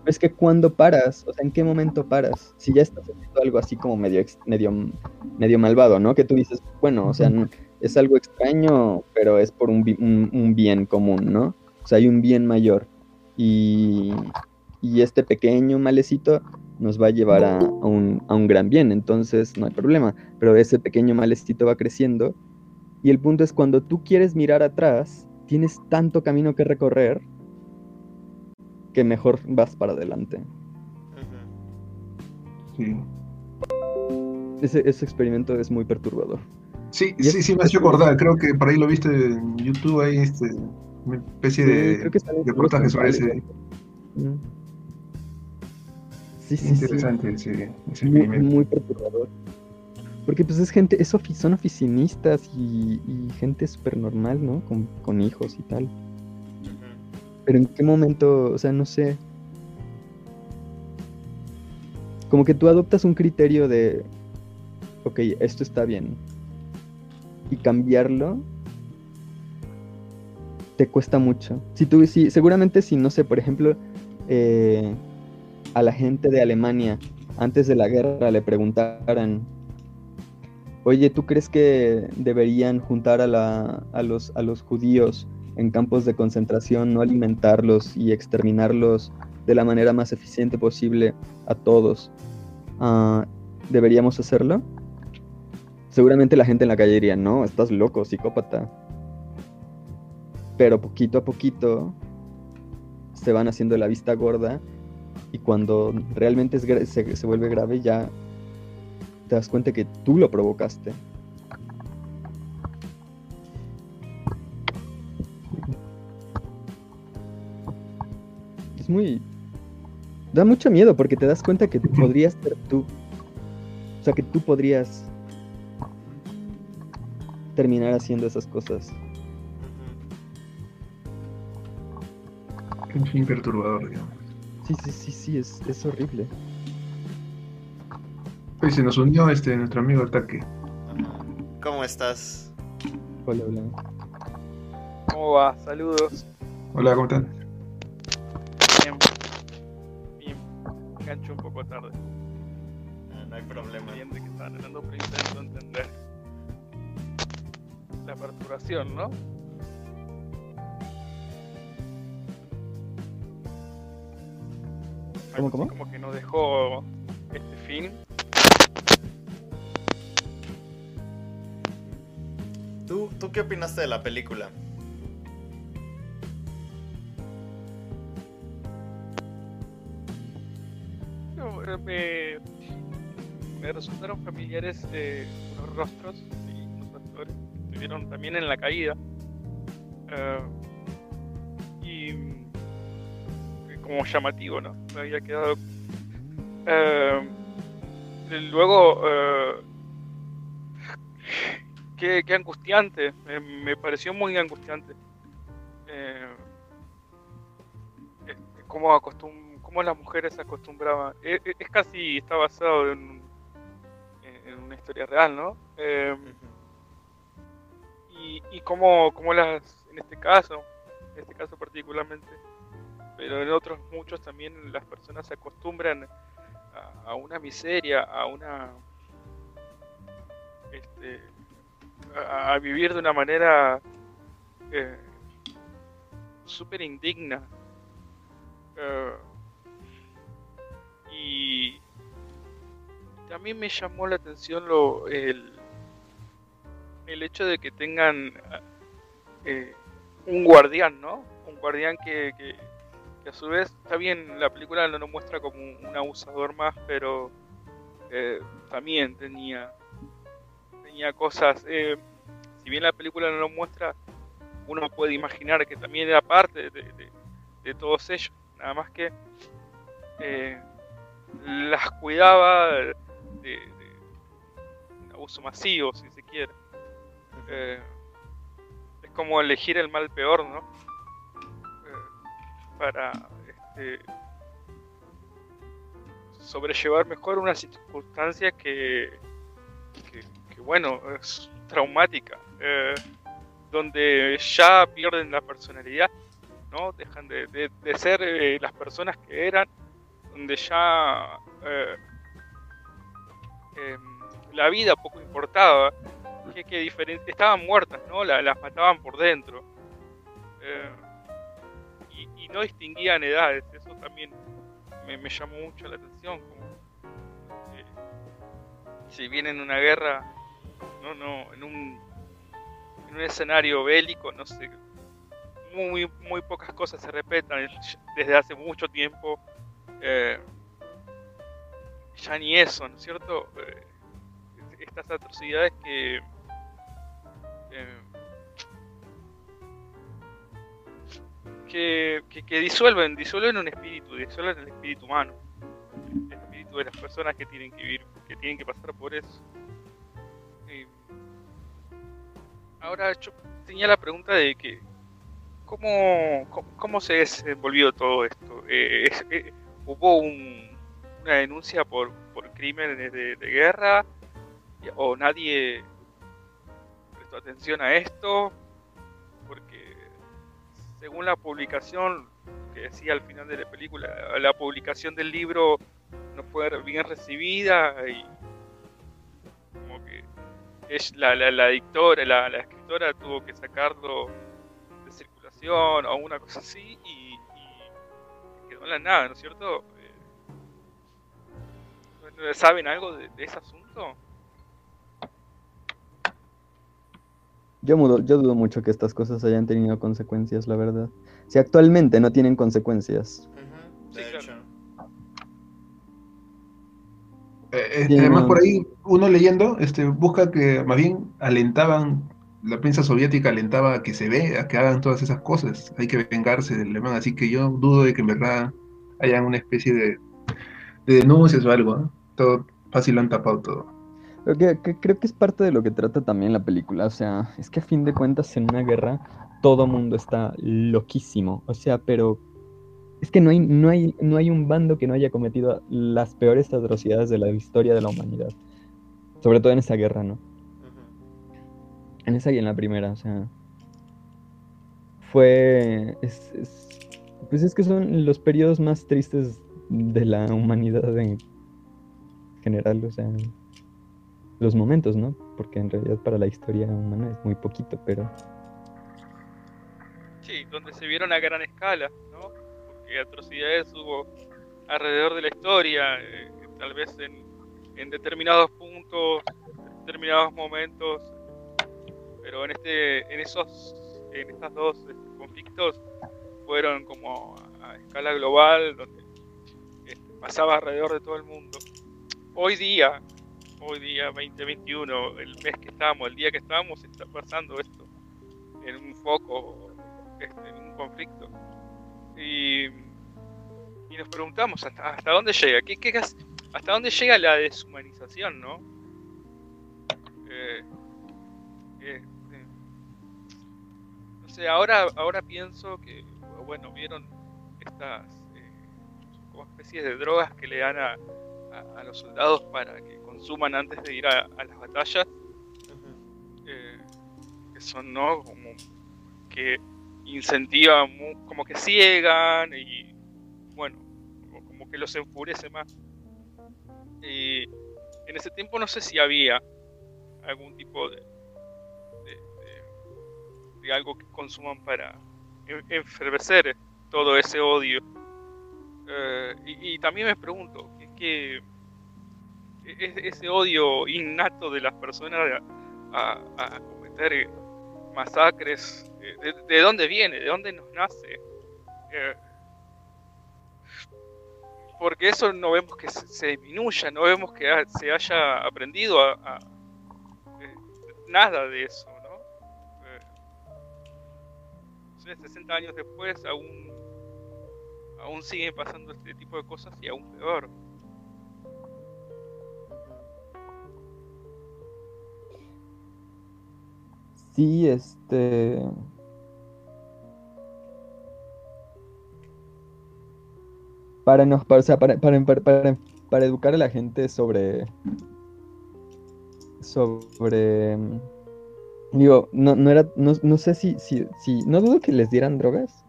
B: es que cuando paras, o sea, ¿en qué momento paras? Si ya estás haciendo algo así como medio, medio, medio malvado, ¿no? Que tú dices, bueno, o sea, es algo extraño, pero es por un, bien común, ¿no? O sea, hay un bien mayor. Y, este pequeño malecito nos va a llevar a, un, a un gran bien, entonces no hay problema. Pero ese pequeño malecito va creciendo. Y el punto es cuando tú quieres mirar atrás, tienes tanto camino que recorrer que mejor vas para adelante. Sí. Ese, experimento es muy perturbador.
C: Sí, sí, sí, me hecho acordar. Creo que por ahí lo viste en YouTube, ahí este, una especie de, reportaje sobre ese. Sí, sí, Interesante sí. ese,
B: muy, muy, perturbador. Porque pues es gente, es son oficinistas y, gente súper normal, ¿no? Con, con hijos y tal. Pero en qué momento, o sea, no sé. Como que tú adoptas un criterio de, ok, esto está bien. Y cambiarlo te cuesta mucho. Si tú, si, seguramente si, no sé, por ejemplo, eh, a la gente de Alemania antes de la guerra le preguntaran, oye, ¿tú crees que deberían juntar a, la, a, los, a los judíos en campos de concentración, no alimentarlos y exterminarlos de la manera más eficiente posible a todos, ah, ¿deberíamos hacerlo? Seguramente la gente en la calle diría, no, estás loco, psicópata. Pero poquito a poquito se van haciendo la vista gorda y cuando realmente se, se, vuelve grave ya te das cuenta que tú lo provocaste. Es muy... Da mucho miedo porque te das cuenta que podrías ser tú. O sea, que tú podrías terminar haciendo esas cosas.
C: Fin perturbador, digamos.
B: Sí, sí, sí, sí, es, es horrible.
C: Pues se nos unió este nuestro amigo Ataque.
A: ¿Cómo estás?
B: Hola, hola.
D: ¿Cómo va? Saludos.
C: Hola, ¿cómo están?
D: Bien. Bien. Engancho un poco tarde.
A: Ah, no hay problema.
D: Bien de que estaban hablando, pero intento entender la perturbación, ¿no?
B: ¿Cómo, cómo?
D: Como que nos dejó este film
A: ¿Tú, ¿Tú qué opinaste de la película?
D: me, me resultaron familiares eh, unos rostros y unos actores que estuvieron también en la caída. Uh, y, y, como llamativo, ¿no? Me había quedado. Uh, luego. Uh, qué, angustiante, me, pareció muy angustiante. Eh, cómo, acostum cómo las mujeres se acostumbraban. Es, es, casi, está basado en, en, una historia real, ¿no? Eh, y y cómo, cómo las, en este caso, en este caso particularmente, pero en otros muchos también las personas se acostumbran a, a una miseria, a una... Este, a, vivir de una manera eh, súper indigna. Uh, y también me llamó la atención lo, el, el hecho de que tengan eh, un guardián, ¿no? Un guardián que, que, que, a su vez, está bien, la película no nos muestra como un, un abusador más, pero eh, también tenía tenía cosas, eh, si bien la película no lo muestra, uno puede imaginar que también era parte de, todos ellos, nada más que eh, las cuidaba de, abuso masivo, si se quiere. Eh, es como elegir el mal peor, ¿no? Para este, sobrellevar mejor una circunstancia que, que bueno, es traumática, eh, donde ya pierden la personalidad, ¿no? Dejan de, de, ser eh, las personas que eran, donde ya eh, la vida poco importaba, que, que diferente, estaban muertas, ¿no? La, las mataban por dentro. Y, y, no distinguían edades, eso también me, llamó mucho la atención. Como, si viene en una guerra no, no, en un, en un escenario bélico, no sé, muy, muy pocas cosas se repetan desde hace mucho tiempo. Eh, ya ni eso, ¿no es cierto? Eh, estas atrocidades que, eh, que, que, que, disuelven, disuelven un espíritu, disuelven el espíritu humano, el espíritu de las personas que tienen que vivir, que tienen que pasar por eso. Ahora yo tenía la pregunta de que cómo, cómo, cómo se desenvolvió todo esto. Eh, eh, ¿Hubo un, una denuncia por, por crímenes de, de, guerra o nadie prestó atención a esto? Porque según la publicación que decía al final de la película, la publicación del libro no fue bien recibida y es la, la, la dictora, la, la, escritora tuvo que sacarlo de circulación o una cosa así y, y quedó en la nada, ¿no es cierto? Eh, ¿Saben algo de, de, ese asunto?
B: Yo, mudo, yo dudo mucho que estas cosas hayan tenido consecuencias, la verdad. Si actualmente no tienen consecuencias.
A: Uh -huh, de sí, hecho. Claro.
C: Eh, eh, además, por ahí, uno leyendo, este, busca que más bien alentaban, la prensa soviética alentaba a que se vea, que hagan todas esas cosas. Hay que vengarse del alemán, así que yo dudo de que en verdad haya una especie de, denuncias o algo. Todo fácil lo han tapado todo.
B: Que, creo que es parte de lo que trata también la película. O sea, es que a fin de cuentas en una guerra todo mundo está loquísimo. O sea, pero es que no hay, no, hay, no hay un bando que no haya cometido las peores atrocidades de la historia de la humanidad. Sobre todo en esa guerra, ¿no? En esa y en la primera, o sea. Fue. pues es que son los periodos más tristes de la humanidad en general, o sea. Los momentos, ¿no? Porque en realidad para la historia humana es muy poquito, pero.
D: Sí, donde se vieron a gran escala, ¿no? Atrocidades hubo alrededor de la historia, eh, tal vez en, en, determinados puntos, en determinados momentos, pero en este, en esos, en estas dos este, conflictos fueron como a, escala global, donde este, pasaba alrededor de todo el mundo. Hoy día, hoy día 2021, el mes que estamos, el día que estamos, está pasando esto en un foco, este, en un conflicto. Y, nos preguntamos hasta, hasta dónde llega, ¿Qué, qué, hasta dónde llega la deshumanización, ¿no? Eh, eh, eh, no sé, ahora, ahora pienso que, bueno, vieron estas como especies de drogas que le dan a, a, los soldados para que consuman antes de ir a, las batallas, que son, ¿no? Como que incentivan, como que ciegan y bueno, como que los enfurece más. Y en ese tiempo no sé si había algún tipo de, de, algo que consuman para enfervecer todo ese odio. Eh, y, también me pregunto, ¿qué, qué es ese odio innato de las personas a, a cometer masacres, eh, de, dónde viene? ¿De dónde nos nace? Eh, porque eso no vemos que se, disminuya, no vemos que se haya aprendido a, eh, nada de eso, ¿no? 60 años después aún, aún siguen pasando este tipo de cosas y aún peor.
B: Sí, este... Para, no, para, para, educar a la gente sobre... Sobre... Digo, no, no era, no, sé si, si, si, no dudo que les dieran drogas,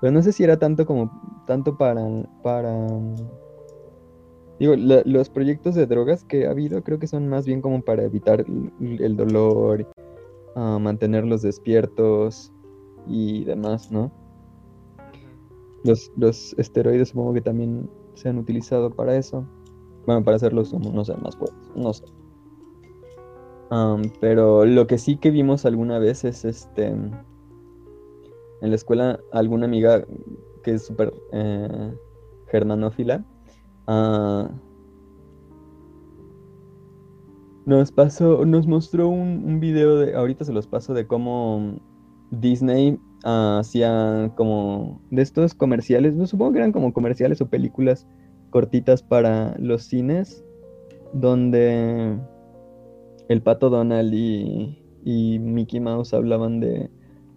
B: pero no sé si era tanto como, tanto para, para, digo, los proyectos de drogas que ha habido creo que son más bien como para evitar el dolor a mantenerlos despiertos y demás, ¿no? Los, los esteroides supongo que también se han utilizado para eso. Bueno, para hacerlos, no sé, más fuertes, no sé. pero lo que sí que vimos alguna vez es este. En la escuela, alguna amiga que es súper eh, germanófila. Ah, nos pasó, nos mostró un, un, video de, ahorita se los paso, de cómo Disney uh, hacía como de estos comerciales, no supongo que eran como comerciales o películas cortitas para los cines, donde el pato Donald y, y Mickey Mouse hablaban de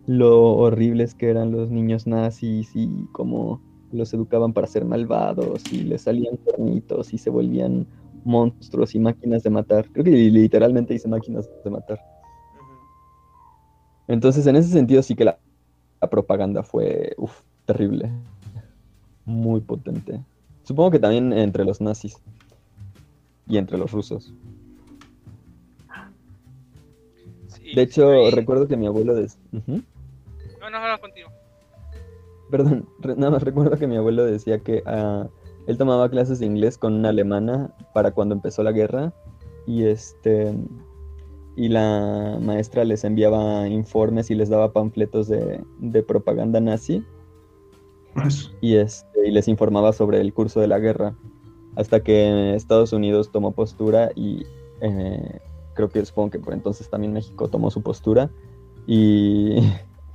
B: lo horribles que eran los niños nazis y cómo los educaban para ser malvados y les salían cuernitos y se volvían monstruos y máquinas de matar. Creo que literalmente dice máquinas de matar. Entonces, en ese sentido, sí que la, propaganda fue terrible. Muy potente. Supongo que también entre los nazis y entre los rusos. de hecho, recuerdo que mi abuelo...
D: No, no, no, continúo.
B: Perdón, nada más recuerdo que mi abuelo decía que a él tomaba clases de inglés con una alemana para cuando empezó la guerra y este y la maestra les enviaba informes y les daba panfletos de, propaganda nazi y este y les informaba sobre el curso de la guerra hasta que Estados Unidos tomó postura y eh, creo que supongo que por entonces también México tomó su postura y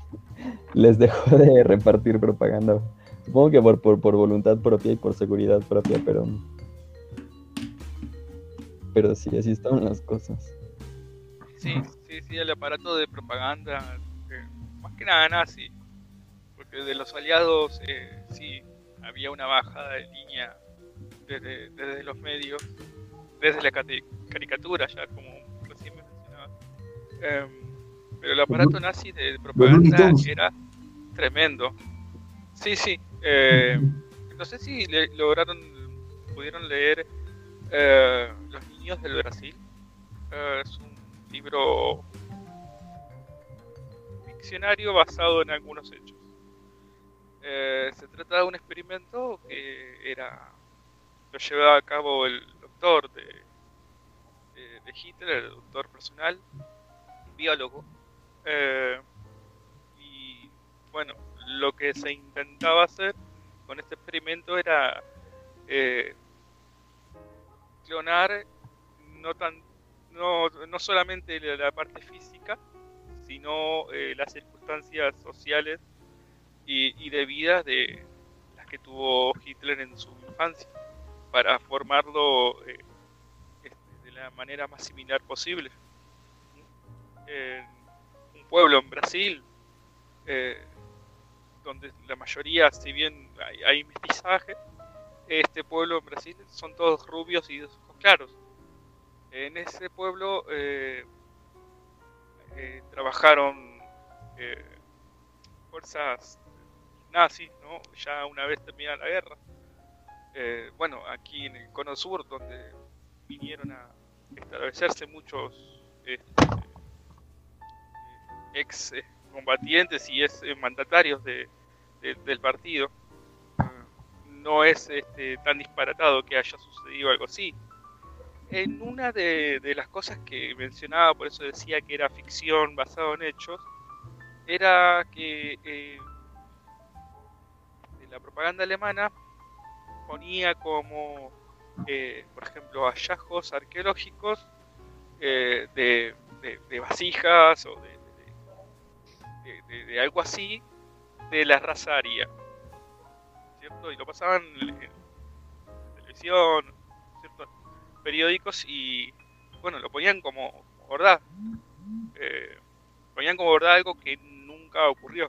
B: les dejó de repartir propaganda. Supongo que por, por, por, voluntad propia y por seguridad propia, pero. Pero sí, así estaban las cosas.
D: Sí, sí, sí, el aparato de propaganda, eh, más que nada nazi, porque de los aliados eh, sí había una bajada de línea desde, desde los medios, desde la caricatura, ya como recién mencionaba. Eh, pero el aparato nazi de propaganda era tremendo. Sí, sí. Eh, no sé si lograron, pudieron leer eh, Los Niños del Brasil. Eh, es un libro ficcionario basado en algunos hechos. se trata de un experimento que era lo llevaba a cabo el doctor de, de, Hitler, el doctor personal, biólogo. y bueno, lo que se intentaba hacer con este experimento era eh, clonar no tan no, no solamente la, parte física sino eh, las circunstancias sociales y, de vida de las que tuvo Hitler en su infancia para formarlo eh, este, de la manera más similar posible. Un pueblo en Brasil donde la mayoría, si bien hay, mestizaje, este pueblo en Brasil son todos rubios y ojos claros. En ese pueblo eh, eh, trabajaron eh, fuerzas nazis, ¿no? ya una vez terminada la guerra. bueno, aquí en el Cono Sur, donde vinieron a establecerse muchos este, ex combatientes y es eh, mandatarios de, del partido, no es este, tan disparatado que haya sucedido algo así. En una de, las cosas que mencionaba, por eso decía que era ficción basado en hechos, era que eh, la propaganda alemana ponía como, eh, por ejemplo, hallazgos arqueológicos de, de, vasijas o de de, algo así de la raza aria. ¿Cierto? Y lo pasaban en, televisión, ¿cierto? periódicos y bueno, lo ponían como verdad. Eh, ponían como verdad algo que nunca ocurrió.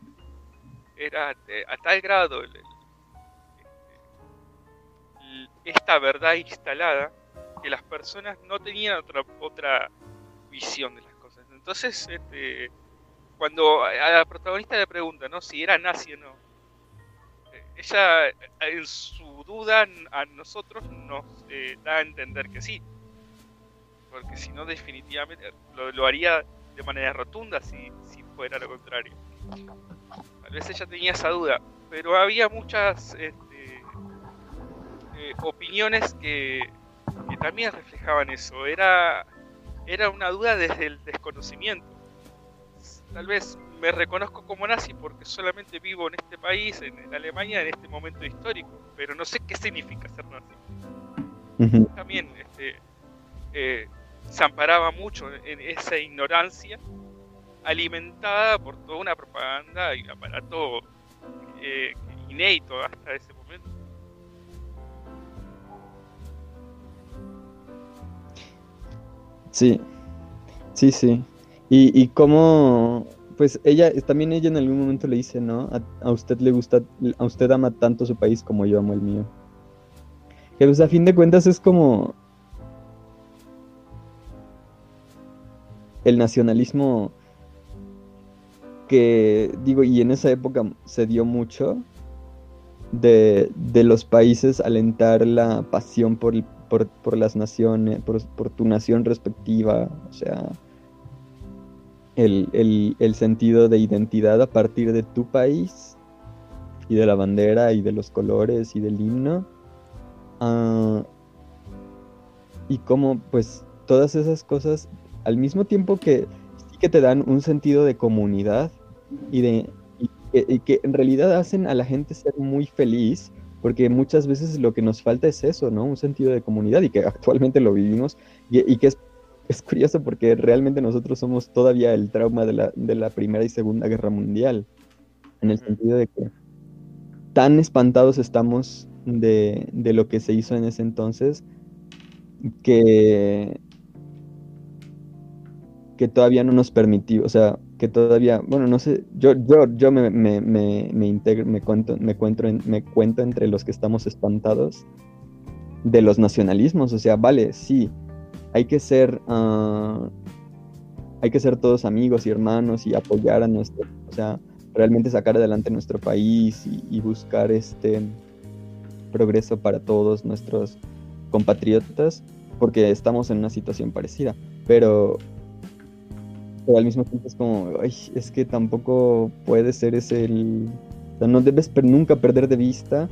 D: Era a tal grado esta verdad instalada que las personas no tenían otra otra visión de las cosas. Entonces, este, cuando a la protagonista le pregunta, ¿no? Si era nazi o no. Eh, ella, en su duda, a nosotros nos eh, da a entender que sí. Porque si no, definitivamente lo, haría de manera rotunda si, fuera lo contrario. Tal vez ella tenía esa duda, pero había muchas este, eh, opiniones que, que también reflejaban eso. Era, era una duda desde el desconocimiento tal vez me reconozco como nazi porque solamente vivo en este país, en, Alemania, en este momento histórico, pero no sé qué significa ser nazi. También este, eh, se amparaba mucho en esa ignorancia alimentada por toda una propaganda y aparato eh, inédito hasta ese momento.
B: Sí, sí, sí. Y, y cómo, pues ella, también ella en algún momento le dice, ¿no? A, usted le gusta, a usted ama tanto su país como yo amo el mío. Que pues a fin de cuentas es como el nacionalismo que digo, y en esa época se dio mucho de, de los países alentar la pasión por, por, por las naciones, por, por, tu nación respectiva, o sea, el, sentido de identidad a partir de tu país y de la bandera y de los colores y del himno. Ah, y como pues todas esas cosas al mismo tiempo que sí que te dan un sentido de comunidad y de y que en realidad hacen a la gente ser muy feliz porque muchas veces lo que nos falta es eso, ¿no? Un sentido de comunidad y que actualmente lo vivimos y, que es, es, curioso porque realmente nosotros somos todavía el trauma de la, de la Primera y Segunda Guerra Mundial, en el sentido de que tan espantados estamos de, de lo que se hizo en ese entonces que que todavía no nos permitió, o sea, que todavía, bueno, no sé, yo, yo, yo me, me, me, me integro, me cuento, me cuento, me cuento entre los que estamos espantados de los nacionalismos, o sea, vale, sí, hay que ser, uh, hay que ser todos amigos y hermanos y apoyar a nuestro, o sea, realmente sacar adelante nuestro país y, buscar este progreso para todos nuestros compatriotas, porque estamos en una situación parecida, pero al mismo tiempo es como, ay, es que tampoco puede ser ese el... O sea, no debes nunca perder de vista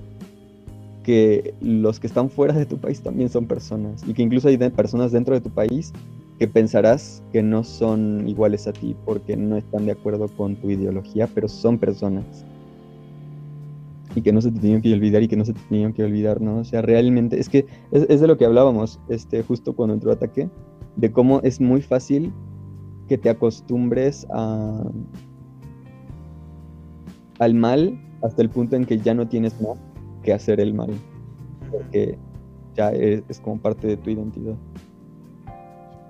B: que los que están fuera de tu país también son personas y que incluso hay personas dentro de tu país que pensarás que no son iguales a ti porque no están de acuerdo con tu ideología, pero son personas. Y que no se te tenían que olvidar y que no se te tenían que olvidar, ¿no? O sea, realmente, es que es, es de lo que hablábamos este, justo cuando entró ataque, de cómo es muy fácil que te acostumbres a, al mal hasta el punto en que ya no tienes más que hacer el mal. Porque ya es, como parte de tu identidad.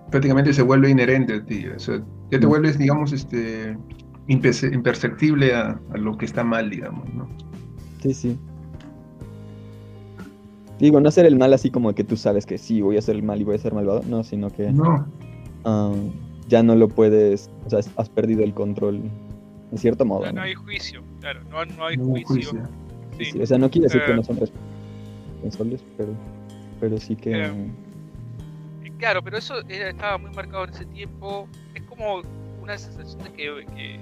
C: Prácticamente se vuelve inherente a ti. O sea, ya te vuelves, digamos, este imperceptible a, lo que está mal, digamos, ¿no?
B: Sí, sí. Digo, no hacer el mal así como que tú sabes que sí, voy a hacer el mal y voy a ser malvado, no, sino que...
C: No.
B: Ah, ya no lo puedes, o sea, has perdido el control, en cierto modo.
D: No, hay juicio, claro, no, no hay juicio.
B: Sí. o sea, no quiere decir que no son responsables, pero, pero sí que...
D: Eh, claro, pero eso estaba muy marcado en ese tiempo. Es como una sensación de que, que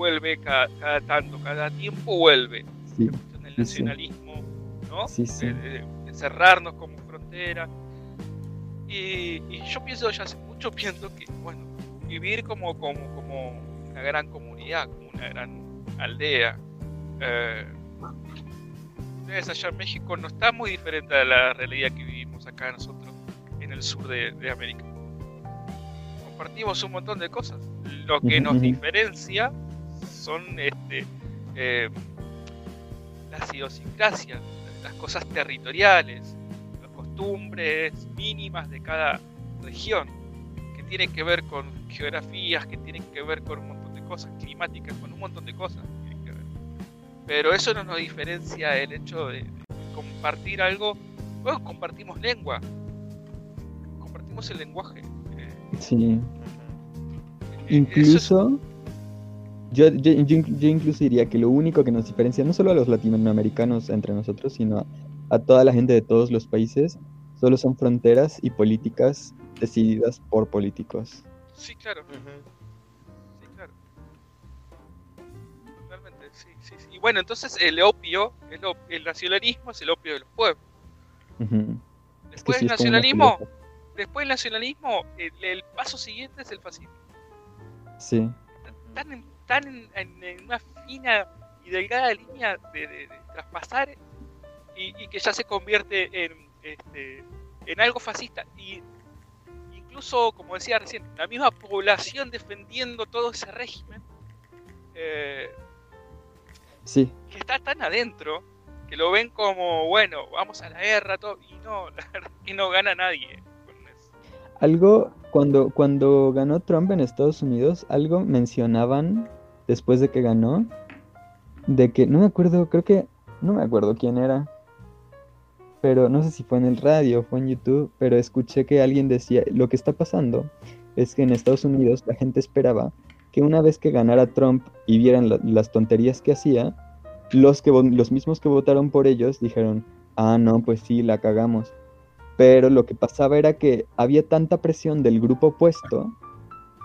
D: vuelve cada, tanto, cada tiempo vuelve.
B: Sí,
D: el nacionalismo, ¿no?
B: Sí, sí.
D: encerrarnos como frontera. Y, yo pienso, ya hace mucho pienso que, bueno, vivir como, como, como una gran comunidad, como una gran aldea. Eh, allá en México no está muy diferente a la realidad que vivimos acá nosotros en el sur de, América. Compartimos un montón de cosas. Lo que nos diferencia son este, eh, las idiosincrasias, las cosas territoriales, costumbres mínimas de cada región, que tienen que ver con geografías, que tienen que ver con un montón de cosas climáticas, con un montón de cosas. Pero eso no nos diferencia el hecho de, compartir algo. Bueno, compartimos lengua, compartimos el lenguaje. Eh,
B: sí. Eh, incluso, yo, yo, yo, incluso diría que lo único que nos diferencia no solo a los latinoamericanos entre nosotros, sino a toda la gente de todos los países, solo son fronteras y políticas decididas por políticos.
D: Sí, claro. Sí, bueno, entonces el opio, el, nacionalismo es el opio de los pueblos. Después del nacionalismo, después del nacionalismo, el, paso siguiente es el fascismo.
B: Sí.
D: Tan, tan en, una fina y delgada línea de, de traspasar y, que ya se convierte en, este, en algo fascista. Y incluso, como decía recién, la misma población defendiendo todo ese régimen, eh,
B: sí.
D: que está tan adentro, que lo ven como, bueno, vamos a la guerra, todo, y no, la verdad que no gana nadie.
B: Algo, cuando, cuando ganó Trump en Estados Unidos, algo mencionaban después de que ganó, de que, no me acuerdo, creo que, no me acuerdo quién era, pero no sé si fue en el radio o fue en YouTube, pero escuché que alguien decía, lo que está pasando es que en Estados Unidos la gente esperaba que una vez que ganara Trump y vieran las tonterías que hacía, los, que, los mismos que votaron por ellos dijeron, ah, no, pues sí, la cagamos. Pero lo que pasaba era que había tanta presión del grupo opuesto,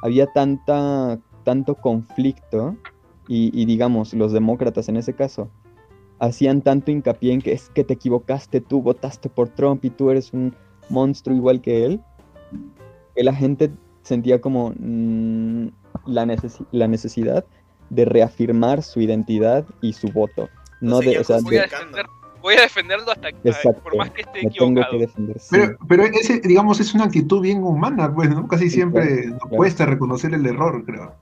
B: había tanta, tanto conflicto, y digamos, los demócratas en ese caso, hacían tanto hincapié en que es que te equivocaste, tú votaste por Trump y tú eres un monstruo igual que él, que la gente sentía como mm, la, la necesidad de reafirmar su identidad y su voto. No de, o sea,
D: voy, a defender, voy a defenderlo hasta que, por más que esté equivocado.
C: pero, pero ese, digamos, es una actitud bien humana, pues, ¿no? Casi siempre nos cuesta reconocer el error, creo.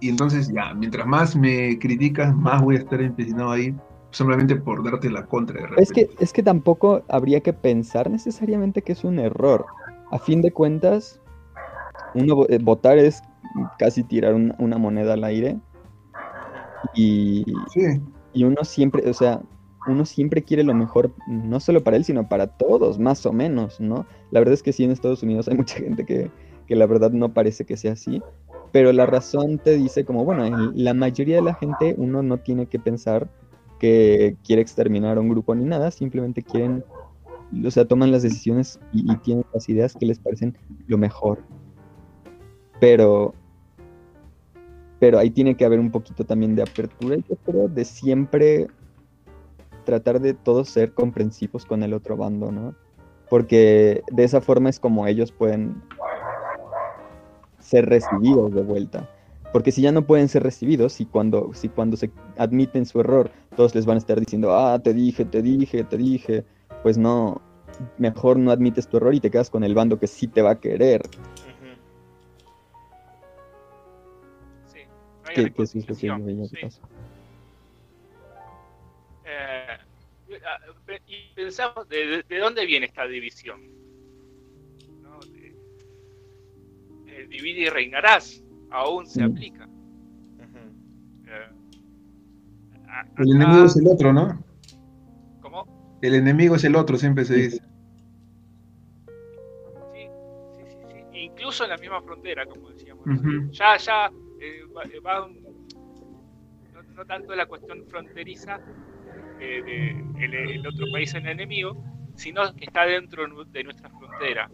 C: Y entonces ya, mientras más me criticas, más voy a estar empecinado ahí, simplemente por darte la contra.
B: De es que, es que tampoco habría que pensar necesariamente que es un error. A fin de cuentas, uno eh, votar es casi tirar una moneda al aire. Y, y uno siempre, o sea, uno siempre quiere lo mejor, no solo para él, sino para todos, más o menos, ¿no? La verdad es que sí, en Estados Unidos hay mucha gente que, que la verdad no parece que sea así, pero la razón te dice como, bueno, la mayoría de la gente uno no tiene que pensar que quiere exterminar a un grupo ni nada, simplemente quieren, o sea, toman las decisiones y, tienen las ideas que les parecen lo mejor. Pero, pero ahí tiene que haber un poquito también de apertura, yo creo, de siempre tratar de todos ser comprensivos con el otro bando, ¿no? Porque de esa forma es como ellos pueden ser recibidos de vuelta. Porque si ya no pueden ser recibidos, y cuando, si cuando se admiten su error, todos les van a estar diciendo, ah, te dije, te dije, te dije, pues no, mejor no admites tu error y te quedas con el bando que sí te va a querer.
D: Sí, que, que eso es lo que pasa. Eh, y pensamos, ¿de, dónde viene esta división? Eh, divide y reinarás aún se aplica.
C: Eh, el enemigo es el otro, ¿no?
D: ¿Cómo?
C: El enemigo es el otro, siempre se dice.
D: Sí, sí, sí, sí. Incluso en la misma frontera, como decíamos. Ya, ya, eh, va, no, tanto la cuestión fronteriza de, el, otro país en el enemigo, sino que está dentro de nuestra frontera.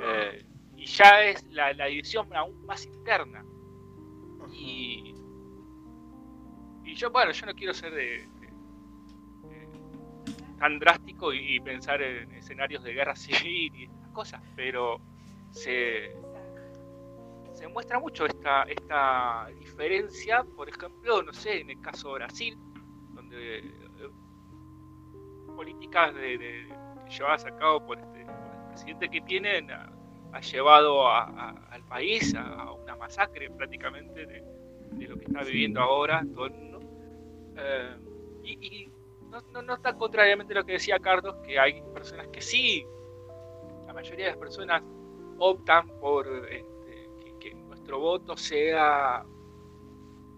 D: Eh, ya es la, división aún más interna. Y, y yo, bueno, yo no quiero ser de, tan drástico y, pensar en escenarios de guerra civil y estas cosas, pero se, se muestra mucho esta, esta diferencia, por ejemplo, no sé, en el caso de Brasil, donde eh, políticas de, llevadas a cabo por, este, por el presidente que tienen ha llevado al país a, una masacre prácticamente de, lo que está viviendo ahora todo el mundo. Eh, y, no, está contrariamente a lo que decía Carlos, que hay personas que sí, la mayoría de las personas optan por que, nuestro voto sea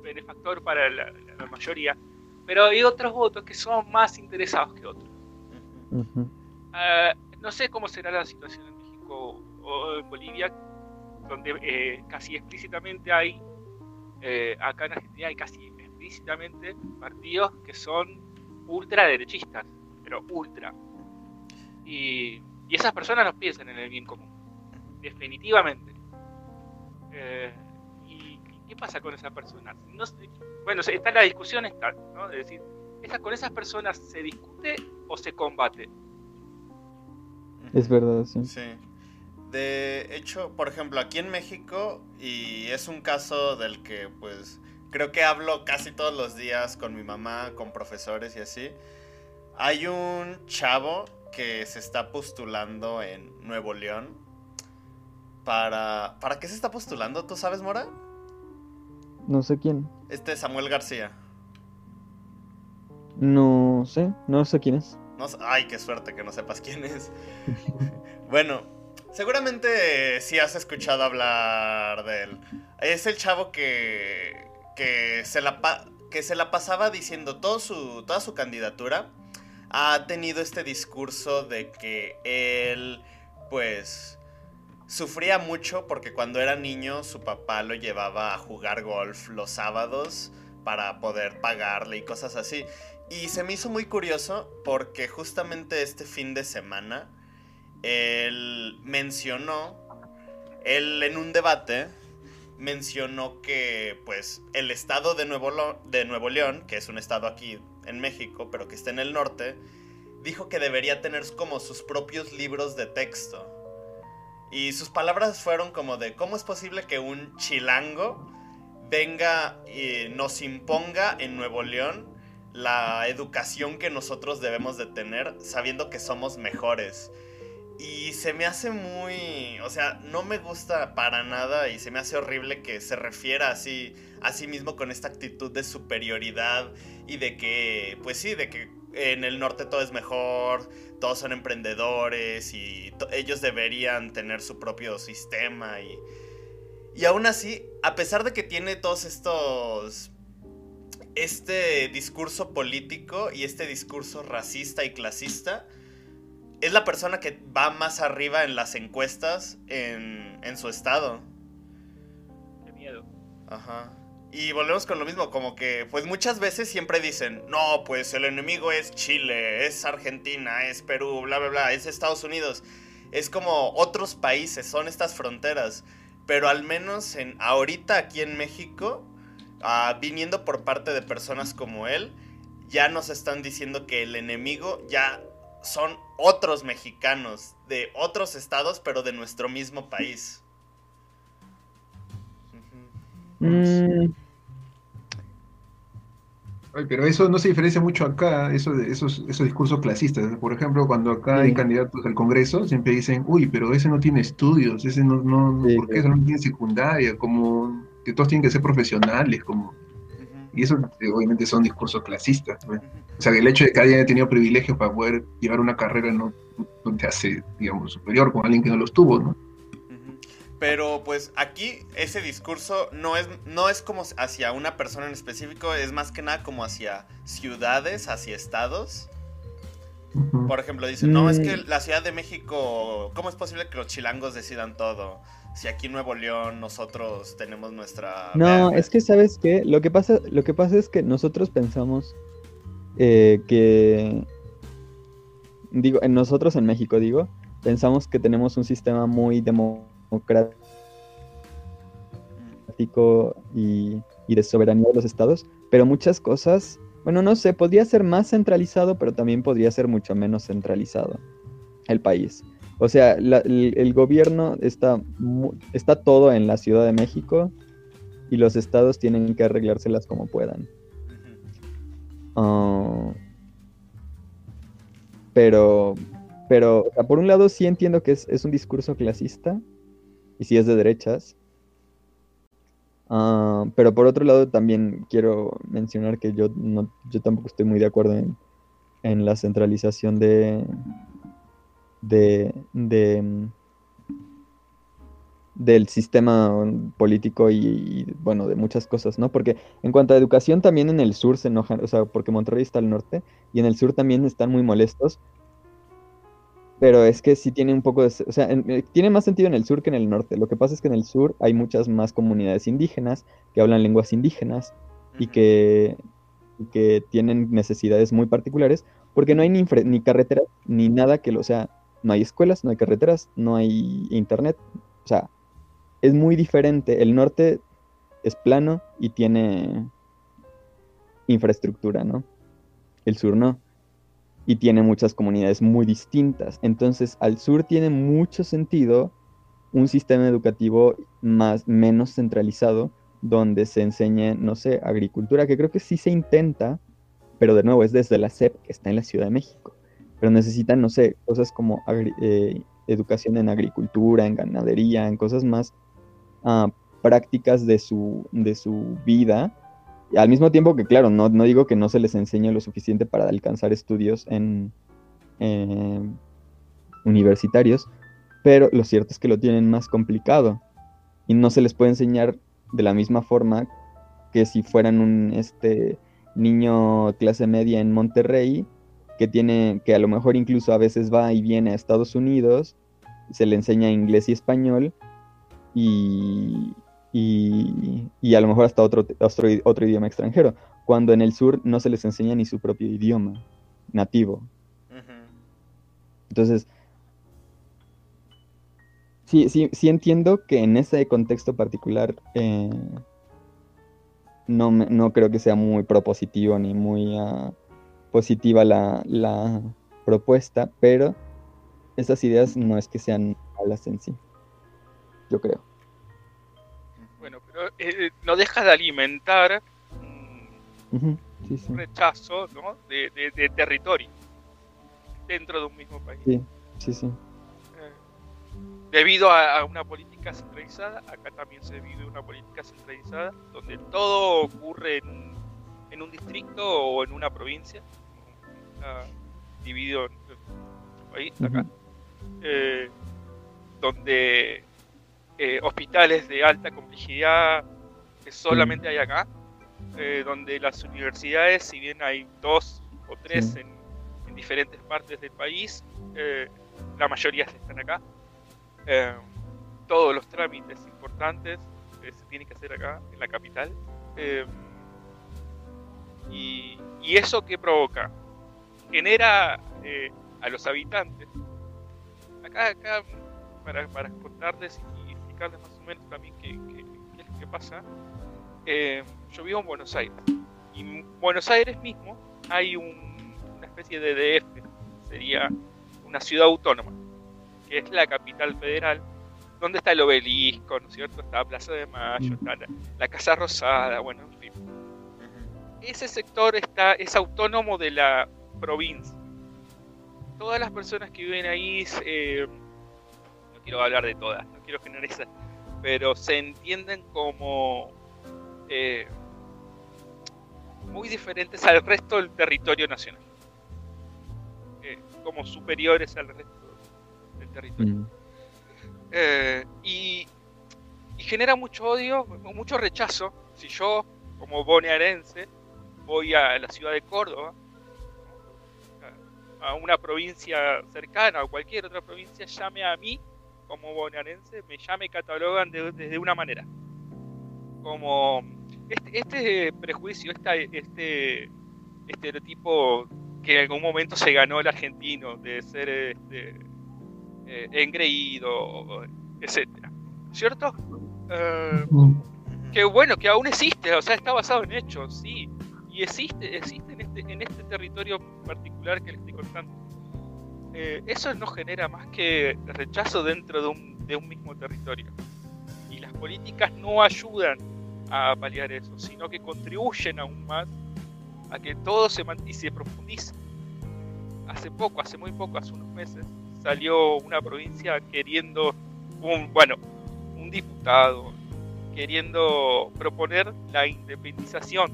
D: benefactor para la, mayoría, pero hay otros votos que son más interesados que otros. Eh, no sé cómo será la situación en México o en Bolivia, donde eh, casi explícitamente hay, eh, acá en Argentina hay casi explícitamente partidos que son ultraderechistas, pero ultra. Y, y esas personas no piensan en el bien común, definitivamente. Eh, ¿Y qué pasa con esas personas? No, bueno, está la discusión, está, ¿no? De decir, ¿con esas personas se discute o se combate?
B: Es verdad, sí.
A: Sí. De hecho, por ejemplo, aquí en México, y es un caso del que pues creo que hablo casi todos los días con mi mamá, con profesores y así, hay un chavo que se está postulando en Nuevo León. ¿Para, ¿Para qué se está postulando? ¿Tú sabes, Mora?
B: No sé quién.
A: Este es Samuel García.
B: No sé, no sé quién es.
A: No, ay, qué suerte que no sepas quién es. bueno, Seguramente sí has escuchado hablar de él. Es el chavo que, que, se, la que se la pasaba diciendo todo su, toda su candidatura. Ha tenido este discurso de que él, pues, sufría mucho porque cuando era niño su papá lo llevaba a jugar golf los sábados para poder pagarle y cosas así. Y se me hizo muy curioso porque justamente este fin de semana él mencionó, él en un debate mencionó que pues el estado de Nuevo, de Nuevo León, que es un estado aquí en México, pero que está en el norte, dijo que debería tener como sus propios libros de texto. Y sus palabras fueron como de, ¿cómo es posible que un chilango venga y nos imponga en Nuevo León la educación que nosotros debemos de tener sabiendo que somos mejores. Y se me hace muy, o sea, no me gusta para nada y se me hace horrible que se refiera así a sí mismo con esta actitud de superioridad y de que, pues sí, de que en el norte todo es mejor, todos son emprendedores y ellos deberían tener su propio sistema y, y aún así, a pesar de que tiene todos estos este discurso político y este discurso racista y clasista, es la persona que va más arriba en las encuestas en, en su estado.
D: Qué miedo.
A: Ajá. Y volvemos con lo mismo, como que pues muchas veces siempre dicen, no, pues el enemigo es Chile, es Argentina, es Perú, bla, bla, bla, es Estados Unidos. Es como otros países, son estas fronteras. Pero al menos en ahorita aquí en México, ah, viniendo por parte de personas como él, ya nos están diciendo que el enemigo ya son otros mexicanos de otros estados, pero de nuestro mismo país.
C: Mm. pero eso no se diferencia mucho acá, eso de, esos, esos discursos clasistas. Por ejemplo, cuando acá hay candidatos al Congreso, siempre dicen, uy, pero ese no tiene estudios, ese no, no, ¿por qué eso no tiene secundaria? Como que todos tienen que ser profesionales, como... Y eso eh, obviamente son discursos clasistas. O sea, el hecho de que alguien haya tenido privilegios para poder llevar una carrera no, no te hace, digamos, superior con alguien que no los tuvo, ¿no?
A: Pero pues aquí ese discurso no es, no es como hacia una persona en específico, es más que nada como hacia ciudades, hacia estados. Por ejemplo, dicen, no, es que mm. la Ciudad de México, ¿cómo es posible que los chilangos decidan todo? Si aquí en Nuevo León nosotros tenemos nuestra...
B: No, es que sabes que lo que pasa, lo que pasa es que nosotros pensamos eh, que... Digo, en nosotros en México, digo, pensamos que tenemos un sistema muy democrático democrático y, de soberanía de los estados, pero muchas cosas, bueno, no sé, podría ser más centralizado, pero también podría ser mucho menos centralizado el país. O sea, el, gobierno está, está todo en la Ciudad de México y los estados tienen que arreglárselas como puedan. Ah, pero, pero por un lado sí entiendo que es, es un discurso clasista, y si es de derechas. Ah, pero por otro lado también quiero mencionar que yo, no, yo tampoco estoy muy de acuerdo en, la centralización de, de, del sistema político y, bueno, de muchas cosas, ¿no? Porque en cuanto a educación también en el sur se enojan, o sea, porque Monterrey está al norte y en el sur también están muy molestos pero es que sí tiene un poco de... O sea, eh, tiene más sentido en el sur que en el norte. Lo que pasa es que en el sur hay muchas más comunidades indígenas que hablan lenguas indígenas y que, que tienen necesidades muy particulares porque no hay ni, ni carreteras ni nada que lo... O sea, no hay escuelas, no hay carreteras, no hay internet. O sea, es muy diferente. El norte es plano y tiene infraestructura, ¿no? El sur no y tiene muchas comunidades muy distintas. Entonces, al sur tiene mucho sentido un sistema educativo más menos centralizado donde se enseñe, no sé, agricultura, que creo que sí se intenta, pero de nuevo es desde la SEP que está en la Ciudad de México. Pero necesitan, no sé, cosas como eh, educación en agricultura, en ganadería, en cosas más ah, prácticas de su, de su vida al mismo tiempo que, claro, no, no, digo que no se les enseñe lo suficiente para alcanzar estudios en universitarios, pero lo cierto es que lo tienen más complicado y no se les puede enseñar de la misma forma que si fueran un este niño clase media en Monterrey que tiene que a lo mejor incluso a veces va y viene a Estados Unidos se le enseña inglés y español y, y, a lo mejor hasta otro, otro, idioma extranjero, cuando en el sur no se les enseña ni su propio idioma nativo. Entonces, sí, sí, sí entiendo que en ese contexto particular eh, no, no creo que sea muy propositivo ni muy ah, positiva la, la propuesta, pero esas ideas no es que sean malas en sí, yo creo.
D: Bueno, pero eh, no dejas de alimentar un rechazo ¿no? de, de, territorio dentro de un mismo país.
B: Sí, sí, sí.
D: Eh, debido a, una política centralizada, acá también se vive una política centralizada, donde todo ocurre en un, en un distrito o en una provincia, dividido en el país, acá, eh, donde eh, hospitales de alta complejidad que solamente hay acá, eh, donde las universidades, si bien hay dos o tres en, diferentes partes del país, eh, la mayoría están acá. todos los trámites importantes se tienen que hacer acá, en la capital. Y, y, eso que provoca, genera a los habitantes, acá, acá para, para contarles más o menos también qué, es lo que pasa. Eh, yo vivo en Buenos Aires. Y en Buenos Aires mismo hay una especie de DF, sería una ciudad autónoma, que es la capital federal, donde está el obelisco, ¿no es cierto? Está la Plaza de Mayo, está la, Casa Rosada, bueno, en fin. Ese sector está, es autónomo de la provincia. Todas las personas que viven ahí eh, quiero hablar de todas, no quiero generalizar, pero se entienden como eh, muy diferentes al resto del territorio nacional, eh, como superiores al resto del territorio. Mm. Eh, y, genera mucho odio, mucho rechazo. Si yo, como bonaerense, voy a la ciudad de Córdoba, a una provincia cercana o cualquier otra provincia, llame a mí como bonaerense me llame catalogan de, una manera. Como este, este prejuicio, este estereotipo que en algún momento se ganó el argentino de ser este, eh, engreído, etcétera, ¿cierto? Eh, que bueno, que aún existe, o sea, está basado en hechos, sí, y existe, existe en este, en este territorio particular que le estoy contando eh, eso no genera más que rechazo dentro de un, de un mismo territorio. Y las políticas no ayudan a paliar eso, sino que contribuyen aún más a que todo se y se profundice. Hace poco, hace muy poco, hace unos meses, salió una provincia queriendo un, bueno, un diputado queriendo proponer la independización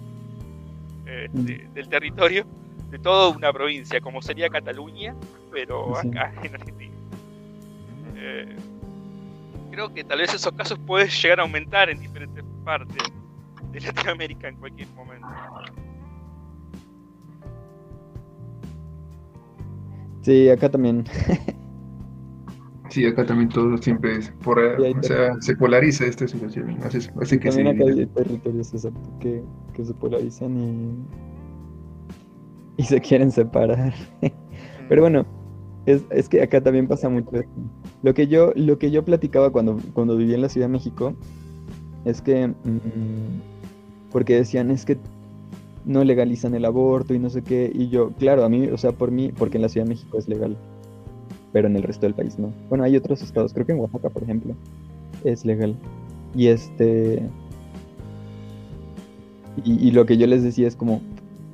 D: eh, del territorio de toda una provincia, como sería Cataluña, pero acá en Argentina. Eh, creo que tal vez esos casos pueden llegar a aumentar en diferentes partes de Latinoamérica en cualquier momento.
B: Sí, acá también.
C: Sí, acá también todo siempre es por, o sea, se polariza esta situación. Así, que
B: también acá hay territorios que, que se polarizan y y se quieren separar. Pero bueno, es, es, que acá también pasa mucho Lo que yo, lo que yo platicaba cuando, cuando vivía en la Ciudad de México es que, mm, porque decían, es que no legalizan el aborto y no sé qué, y yo, claro, a mí, o sea, por mí, porque en la Ciudad de México es legal, pero en el resto del país no. Bueno, hay otros estados, creo que en Oaxaca, por ejemplo, es legal. Y este... y lo que yo les decía es como,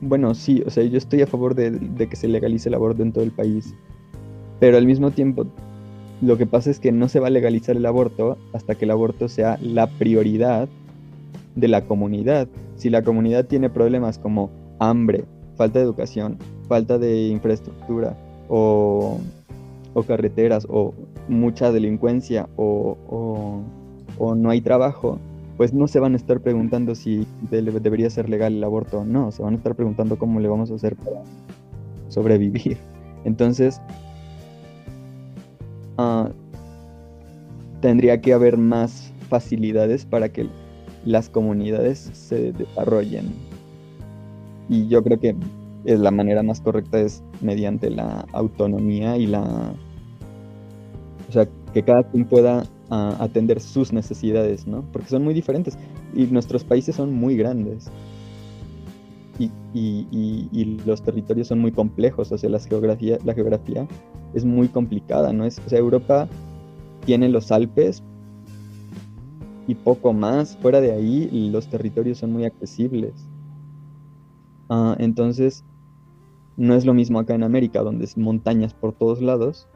B: bueno, sí, o sea, yo estoy a favor de, que se legalice el aborto en todo el país, pero al mismo tiempo lo que pasa es que no se va a legalizar el aborto hasta que el aborto sea la prioridad de la comunidad. Si la comunidad tiene problemas como hambre, falta de educación, falta de infraestructura o, carreteras o mucha delincuencia o no hay trabajo, pues no se van a estar preguntando si debería ser legal el aborto o no, se van a estar preguntando cómo le vamos a hacer para sobrevivir. Entonces, ah, tendría que haber más facilidades para que las comunidades se desarrollen. Y yo creo que es la manera más correcta es mediante la autonomía y la... O sea, que cada quien pueda a atender sus necesidades, ¿no? Porque son muy diferentes y nuestros países son muy grandes. Y, y, los territorios son muy complejos, o sea, la geografía, la geografía es muy complicada, ¿no? Es, o sea, Europa tiene los Alpes y poco más. Fuera de ahí, los territorios son muy accesibles. Ah, entonces, no es lo mismo acá en América, donde es montañas por todos lados,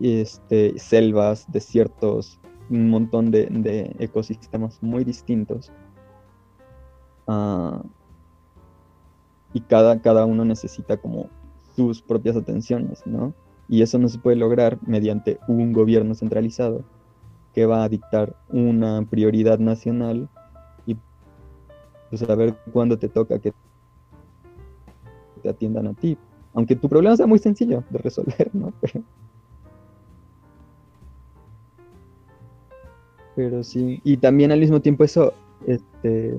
B: este, selvas, desiertos, un montón de, ecosistemas muy distintos. Ah, y cada, cada uno necesita como sus propias atenciones, ¿no? Y eso no se puede lograr mediante un gobierno centralizado que va a dictar una prioridad nacional y pues a ver cuándo te toca que te atiendan a ti. Aunque tu problema sea muy sencillo de resolver, ¿no? Pero, sí. Y también al mismo tiempo eso, este,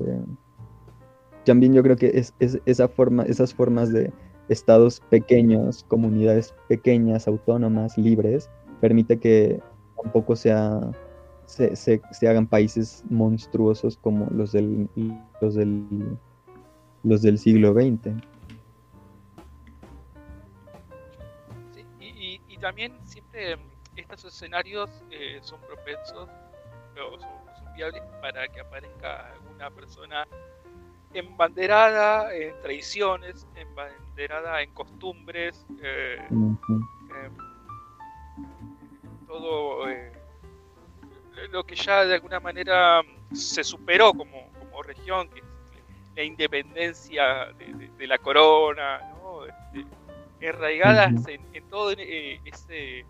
B: también yo creo que es, esa forma, esas formas de estados pequeños, comunidades pequeñas, autónomas, libres, permite que tampoco sea, se, se, hagan países monstruosos como los del, los del, los del siglo XX.
D: y, también siempre estos escenarios eh, son propensos o son viables para que aparezca alguna persona embanderada en tradiciones, embanderada en costumbres, eh, em, todo eh, lo que ya de alguna manera se superó como, como región, que es la independencia de, la corona, ¿no? Este, enraigadas en, todo eh, ese,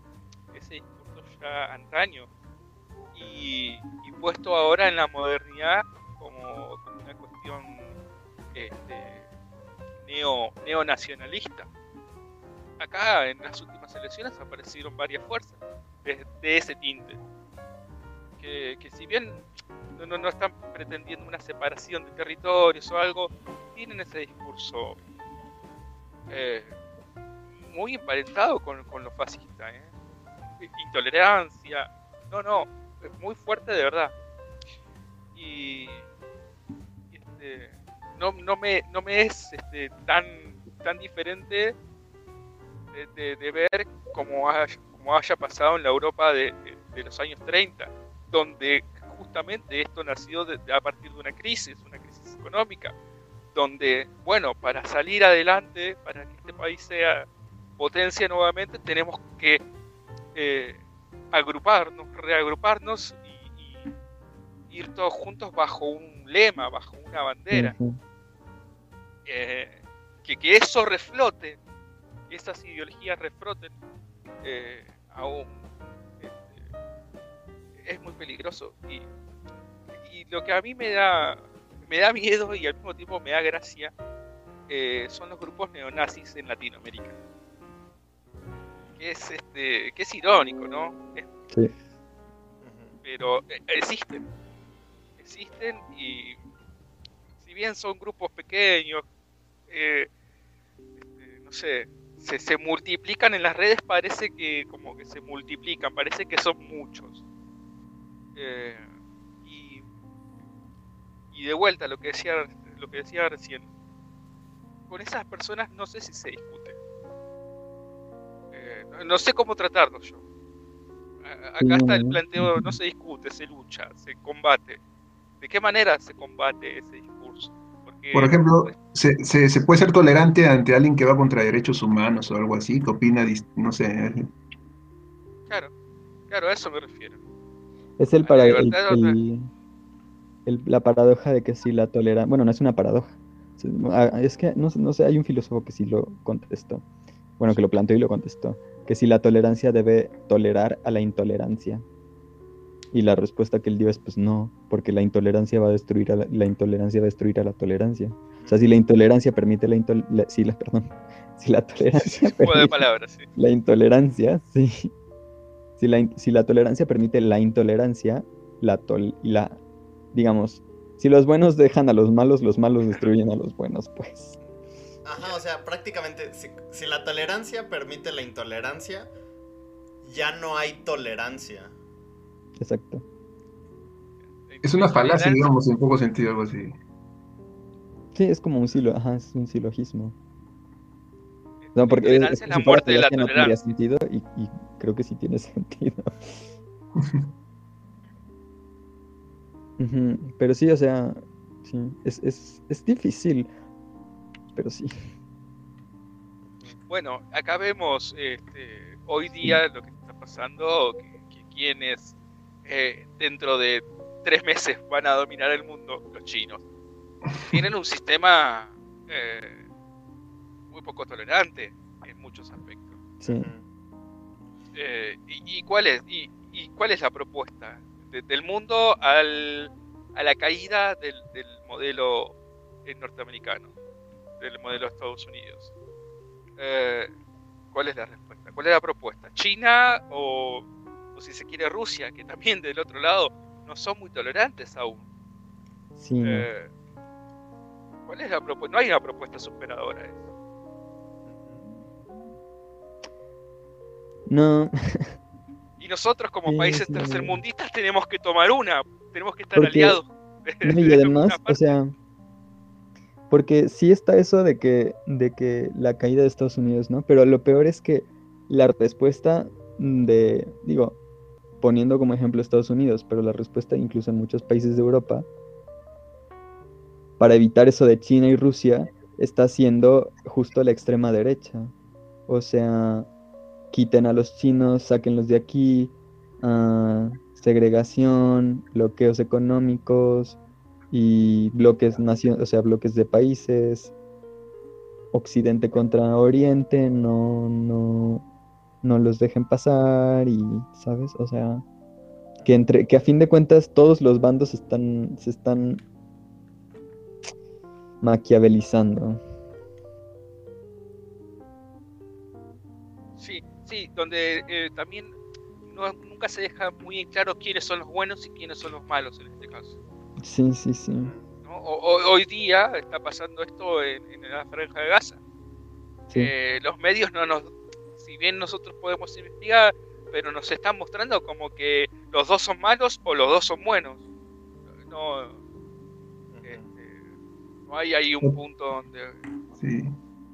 D: ese discurso ya antaño y, puesto ahora en la modernidad como una cuestión este, neo, neonacionalista. Acá en las últimas elecciones aparecieron varias fuerzas de, ese tinte. Que, si bien no, no, están pretendiendo una separación de territorios o algo, tienen ese discurso eh, muy emparentado con, con lo fascista. ¿eh? Intolerancia. No, no, muy fuerte de verdad. Y, este, no, no, me, no me es este, tan, tan diferente de, ver como haya, haya pasado en la Europa de, los años 30, donde justamente esto nació a partir de una crisis, una crisis económica, donde, bueno, para salir adelante, para que este país sea potencia nuevamente, tenemos que eh, agruparnos, reagruparnos y, ir todos juntos bajo un lema, bajo una bandera. Eh, que, que, eso reflote, que esas ideologías refloten eh, aún. Este, es muy peligroso. Y, y, lo que a mí me da, me da miedo y al mismo tiempo me da gracia eh, son los grupos neonazis en Latinoamérica. Que es, este, que es irónico, ¿no? sí. Pero existen. Existen y si bien son grupos pequeños, eh, este, no sé, se, multiplican en las redes, parece que como que se multiplican, parece que son muchos. Eh, y, de vuelta lo que decía lo que decía recién, con esas personas no sé si se discute. Eh, no, sé cómo tratarlos yo. Acá está el planteo, no se discute, se lucha, se combate. ¿De qué manera se combate ese discurso?
C: Por ejemplo, se, se, puede ser tolerante ante alguien que va contra derechos humanos o algo así, que opina, no sé.
D: Claro, claro, a eso me refiero.
B: Es el para la paradoja de que si la tolerancia, bueno, no es una paradoja, ah, es que no, no sé, hay un filósofo que sí lo contestó, bueno, que lo planteó y lo contestó, que si la tolerancia debe tolerar a la intolerancia. Y la respuesta que él dio es pues no, porque la intolerancia va a destruir a la, intolerancia va a destruir a la tolerancia. O sea, si la intolerancia permite la intolerancia, sí, la, perdón, si la tolerancia permite palabras, sí. la intolerancia, sí. Si la, si la tolerancia permite la intolerancia, la tol, la digamos, si los buenos dejan a los malos, los malos destruyen a los buenos, pues.
A: Ajá, o sea, prácticamente, si, si la tolerancia permite la intolerancia, ya no hay tolerancia.
B: Exacto.
C: Es una falacia, digamos, en poco sentido, algo así.
B: Sí, es como un silo, ajá, es un silogismo.
D: No, porque es, la muerte de la no tendría
B: sentido y, creo que sí tiene sentido. Pero sí, o sea, sí, es, es, es difícil. Pero sí.
D: Bueno, acá vemos este, hoy día lo que está pasando, que, quienes eh, dentro de tres meses van a dominar el mundo, los chinos. Tienen un sistema eh, muy poco tolerante en muchos aspectos.
B: Sí.
D: Eh, y, cuál es, y, cuál es la propuesta? del mundo al, a la caída del, modelo norteamericano, del modelo de Estados Unidos. Eh, ¿Cuál es la respuesta? ¿Cuál es la propuesta? ¿China o, si se quiere Rusia, que también del otro lado no son muy tolerantes aún?
B: Sí.
D: Eh, ¿Cuál es la propuesta? No hay una propuesta superadora.
B: No.
D: y nosotros como países tercermundistas tenemos que tomar una, tenemos que estar aliados.
B: y además, o sea, porque sí está eso de que, de que la caída de Estados Unidos, ¿no? Pero lo peor es que la respuesta de, digo, poniendo como ejemplo Estados Unidos, pero la respuesta incluso en muchos países de Europa, para evitar eso de China y Rusia, está siendo justo la extrema derecha. O sea, quiten a los chinos, sáquenlos de aquí, ah, segregación, bloqueos económicos y bloques o sea, bloques de países, Occidente contra Oriente, no, no, no los dejen pasar y, ¿sabes? O sea, que entre, que a fin de cuentas todos los bandos están, se están maquiavelizando.
D: Sí, donde eh, también nunca se deja muy claro quiénes son los buenos y quiénes son los malos en este caso.
B: Sí, sí, sí.
D: hoy día está pasando esto en, la franja de Gaza. Eh, los medios no nos, si bien nosotros podemos investigar, pero nos están mostrando como que los dos son malos o los dos son buenos. No, este, no hay ahí un punto donde...
C: Sí.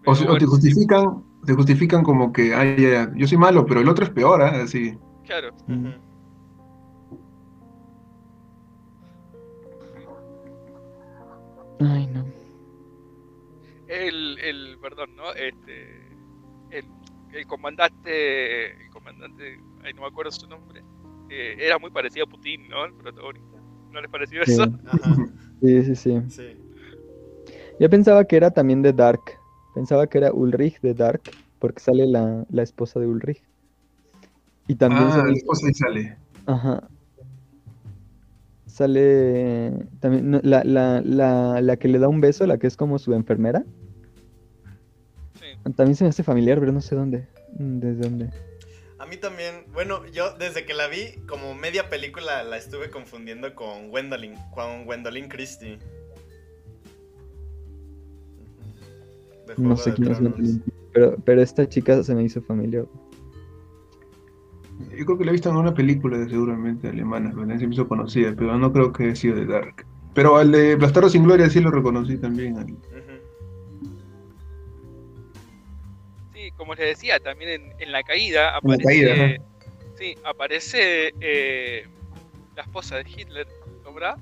C: O, te justifican te justifican como que, ay, yo soy malo, pero el otro es peor, ¿eh? Así.
D: Claro.
B: Ay, no.
D: El, el, perdón, ¿no? Este, el, el comandante, el comandante, ay, no me acuerdo su nombre, eh, era muy parecido a Putin, ¿no? El protagonista. ¿No les pareció eso?
B: Sí, sí, sí, sí. Yo pensaba que era también de Dark. Pensaba que era Ulrich de Dark, porque sale la, esposa de Ulrich.
C: Y también ah, sale... la esposa y sale.
B: Ajá. Sale también la, la, la, la, que le da un beso, la que es como su enfermera. Sí. También se me hace familiar, pero no sé dónde. ¿Desde dónde?
A: A mí también, bueno, yo desde que la vi, como media película la estuve confundiendo con Gwendolyn, con Gwendolyn Christie.
B: no sé quién es pero, pero esta chica se me hizo familiar.
C: Yo creo que la he visto en una película seguramente alemana, se me hizo conocida, pero no creo que haya sido de Dark. Pero al de Bastardo sin Gloria sí lo reconocí también.
D: Sí, como les decía, también en, La Caída aparece, sí, aparece eh, la esposa de Hitler, ¿no era?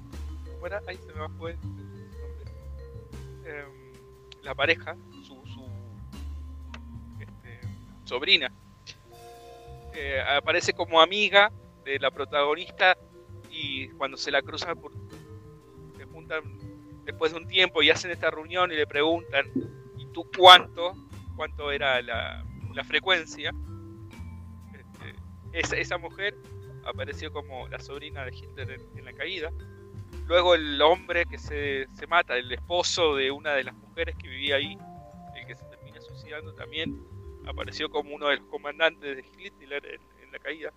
D: Ahí se me fue el nombre. Em, la pareja, sobrina. Aparece como amiga de la protagonista y cuando se la cruzan, por, se juntan después de un tiempo y hacen esta reunión y le preguntan, ¿y tú cuánto? ¿Cuánto era la, frecuencia? Este, esa, mujer apareció como la sobrina de Hitler en, la caída. Luego el hombre que se, se, mata, el esposo de una de las mujeres que vivía ahí, el que se termina suicidando también, apareció como uno de los comandantes de Hitler en, la caída.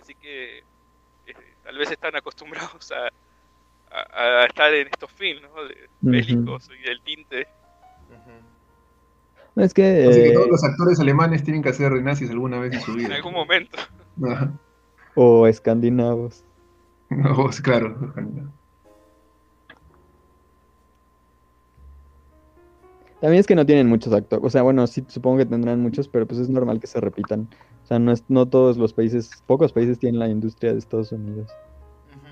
D: Así que eh, tal vez están acostumbrados a, estar en estos films, ¿no? De, bélicos y del tinte.
B: Es que,
C: Así que todos los actores alemanes tienen que hacer renazis alguna vez en su vida.
D: en algún momento.
B: o escandinavos.
C: No, claro,
B: También es que no tienen muchos actores. O sea, bueno, sí, supongo que tendrán muchos, pero pues es normal que se repitan. O sea, no, es, no todos los países, pocos países tienen la industria de Estados Unidos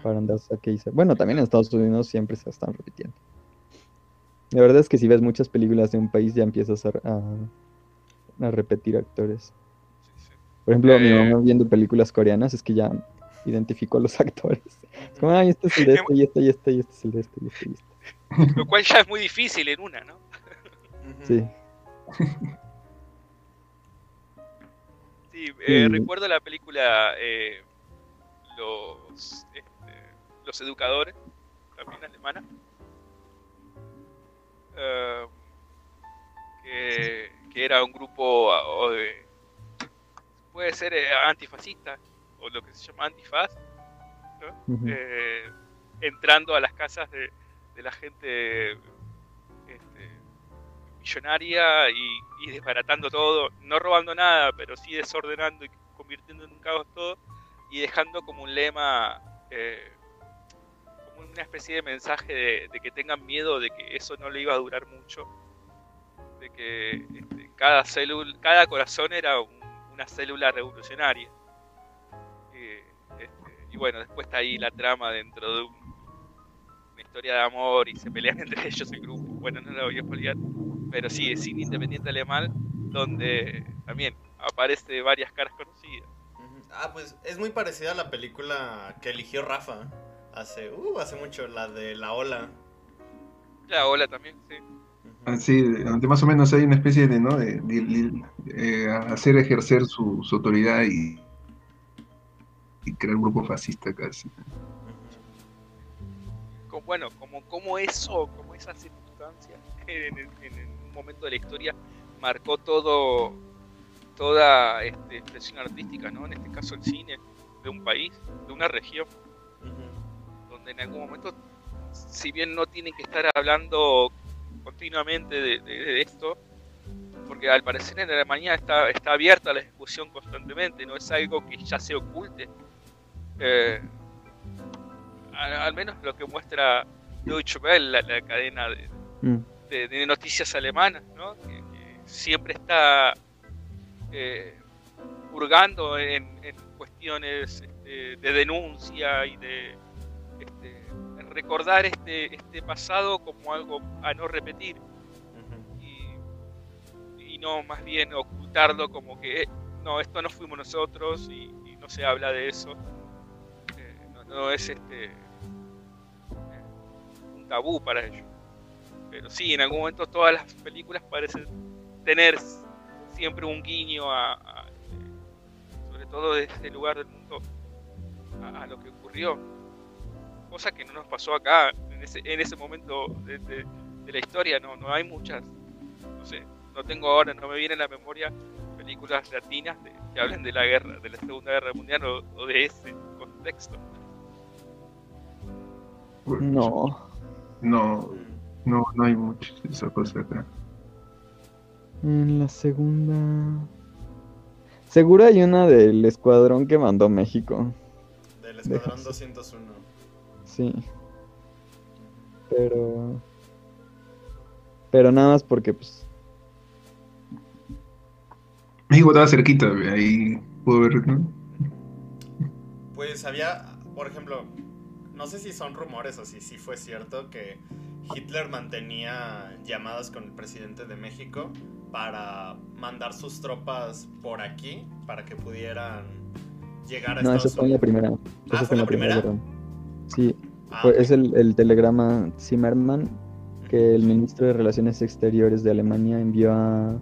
B: para andar a. Bueno, también en Estados Unidos siempre se están repitiendo. La verdad es que si ves muchas películas de un país ya empiezas a, a, repetir actores. Por ejemplo, mi mamá eh. viendo películas coreanas es que ya identifico a los actores. Es como, ay, este es el de este, y este, y este, y este es el de este, y este, y
D: este. Lo cual ya es muy difícil en una, ¿no?
B: Sí.
D: Sí, eh, recuerdo la película eh, Los, este, Los Educadores, también alemana. Eh, que, era un grupo de, puede ser antifascista o lo que se llama antifaz, entrando a las casas de, de la gente millonaria y, desbaratando todo, no robando nada, pero sí desordenando y convirtiendo en un caos todo y dejando como un lema, eh, como una especie de mensaje de, que tengan miedo de que eso no le iba a durar mucho, de que este, cada célula, cada corazón era una célula revolucionaria. Este, y bueno, después está ahí la trama dentro de una historia de amor y se pelean entre ellos el grupo. Bueno, no la voy a explicar pero sí, es cine independiente alemán, donde también aparece varias caras conocidas.
A: Ah, pues es muy parecida a la película que eligió Rafa hace, uh, hace mucho, la de La Ola.
D: La Ola también, sí.
C: Ah, sí, más o menos hay una especie de, ¿no? De, eh, hacer ejercer su, autoridad y, y, crear un grupo fascista casi.
D: bueno, como, como eso, como esa circunstancia en, en, momento de la historia marcó todo toda este, expresión artística, ¿no? En este caso el cine de un país, de una región, donde en algún momento, si bien no tienen que estar hablando continuamente de, esto, porque al parecer en Alemania está, está abierta la discusión constantemente, no es algo que ya se oculte. Eh, al, menos lo que muestra Deutsche Welle, la, cadena de, mm de, noticias alemanas, ¿no? que, siempre está eh, hurgando en, cuestiones este, de denuncia y de este, recordar este, este pasado como algo a no repetir y, no más bien ocultarlo como que eh, no, esto no fuimos nosotros y, no se habla de eso. Eh, no, es este un tabú para ellos. Pero sí, en algún momento todas las películas parecen tener siempre un guiño a, sobre todo de este lugar del mundo, a, lo que ocurrió. Cosa que no nos pasó acá, en ese, en ese momento de, la historia, no, no hay muchas, no sé, no tengo ahora, no me viene a la memoria películas latinas que hablen de la guerra, de la Segunda Guerra Mundial o de ese contexto.
B: No.
C: No, no, no hay mucho esa cosa acá.
B: En la segunda. Seguro hay una del escuadrón que mandó México.
A: Del escuadrón 201.
B: Sí. Pero. Pero nada más porque, pues.
C: México estaba cerquita, ahí pudo ver, ¿no?
A: Pues había, por ejemplo, no sé si son rumores o si sí fue cierto que Hitler mantenía llamadas con el presidente de México para mandar sus tropas por aquí para que pudieran llegar a
B: no,
A: Estados
B: eso fue en la primera.
A: ¿Ah, fue en la primera?
B: sí, ah, es el, telegrama Zimmerman que el ministro de Relaciones Exteriores de Alemania envió a,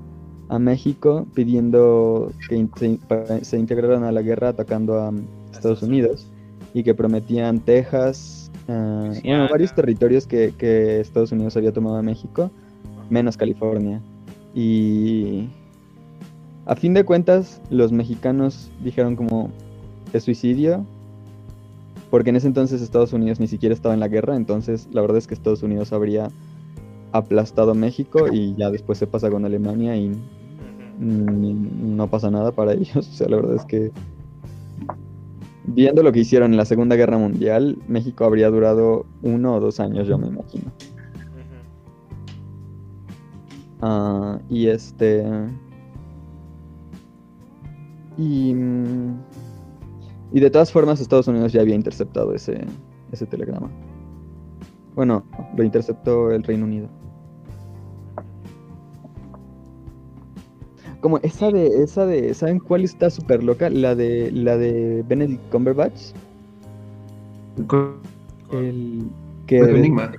B: México pidiendo que se, se integraran a la guerra atacando a Estados Unidos y que prometían Texas, Ah, bueno, varios territorios que, Estados Unidos había tomado a México, menos California. Y a fin de cuentas, los mexicanos dijeron como es suicidio, porque en ese entonces Estados Unidos ni siquiera estaba en la guerra, entonces la verdad es que Estados Unidos habría aplastado México y ya después se pasa con Alemania y no pasa nada para ellos. O sea, la verdad es que viendo lo que hicieron en la Segunda Guerra Mundial, México habría durado uno o dos años, yo me imagino. Ah, y este. Y, y de todas formas, Estados Unidos ya había interceptado ese, ese telegrama. Bueno, lo interceptó el Reino Unido. Como esa de, esa de, ¿saben cuál está súper loca? La de, la de Benedict Cumberbatch. El que
C: Enigma.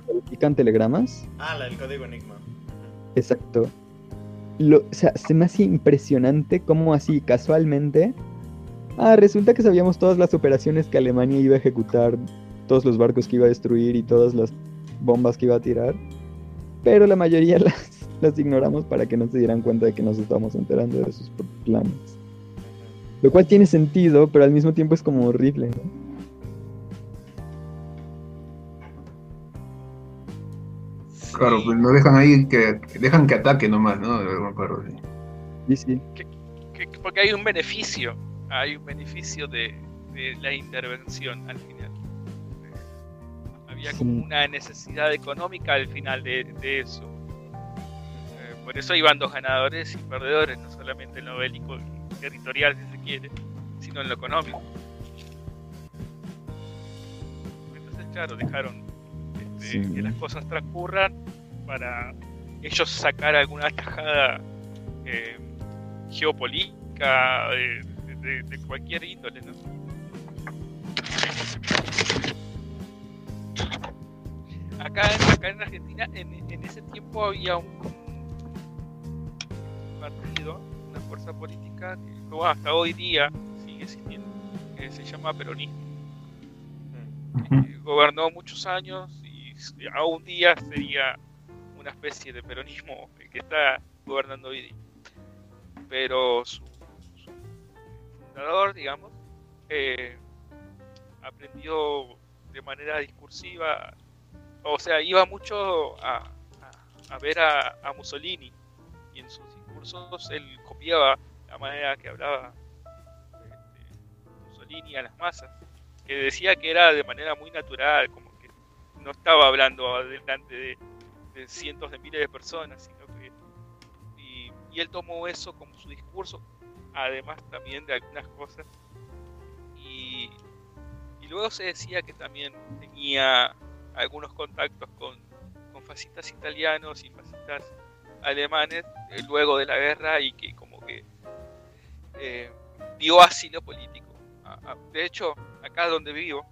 B: telegramas.
A: Ah, la del código Enigma.
B: Exacto. Lo, o sea, se me hace impresionante cómo así casualmente. Ah, resulta que sabíamos todas las operaciones que Alemania iba a ejecutar, todos los barcos que iba a destruir y todas las bombas que iba a tirar. Pero la mayoría las, las ignoramos para que no se dieran cuenta de que nos estábamos enterando de sus planes. Lo cual tiene sentido, pero al mismo tiempo es como horrible, ¿no?
C: Claro, pues no dejan ahí que, dejan que ataque nomás, ¿no?
B: Sí, sí.
D: porque hay un beneficio, hay un beneficio de, la intervención al final. Había como una necesidad económica al final de, eso. Por eso hay bandos ganadores y perdedores, no solamente en lo bélico y territorial, si se quiere, sino en lo económico. Entonces, claro, dejaron este, que las cosas transcurran para ellos sacar alguna tajada eh, geopolítica de, cualquier índole, ¿no? Acá, acá en Argentina, en, ese tiempo había un, partido, una fuerza política que hasta hoy día sigue existiendo, que se llama peronismo. Eh, gobernó muchos años y a un día sería una especie de peronismo que está gobernando hoy día. Pero su, fundador, digamos, eh, aprendió de manera discursiva, o sea, iba mucho a, ver a, Mussolini y en sus discursos él copiaba la manera que hablaba este, Mussolini a las masas, que decía que era de manera muy natural, como que no estaba hablando delante de, de cientos de miles de personas, sino que y, él tomó eso como su discurso, además también de algunas cosas y, luego se decía que también tenía algunos contactos con, con fascistas italianos y fascistas alemanes eh, luego de la guerra y que como que eh, dio asilo político. de hecho, acá donde vivo,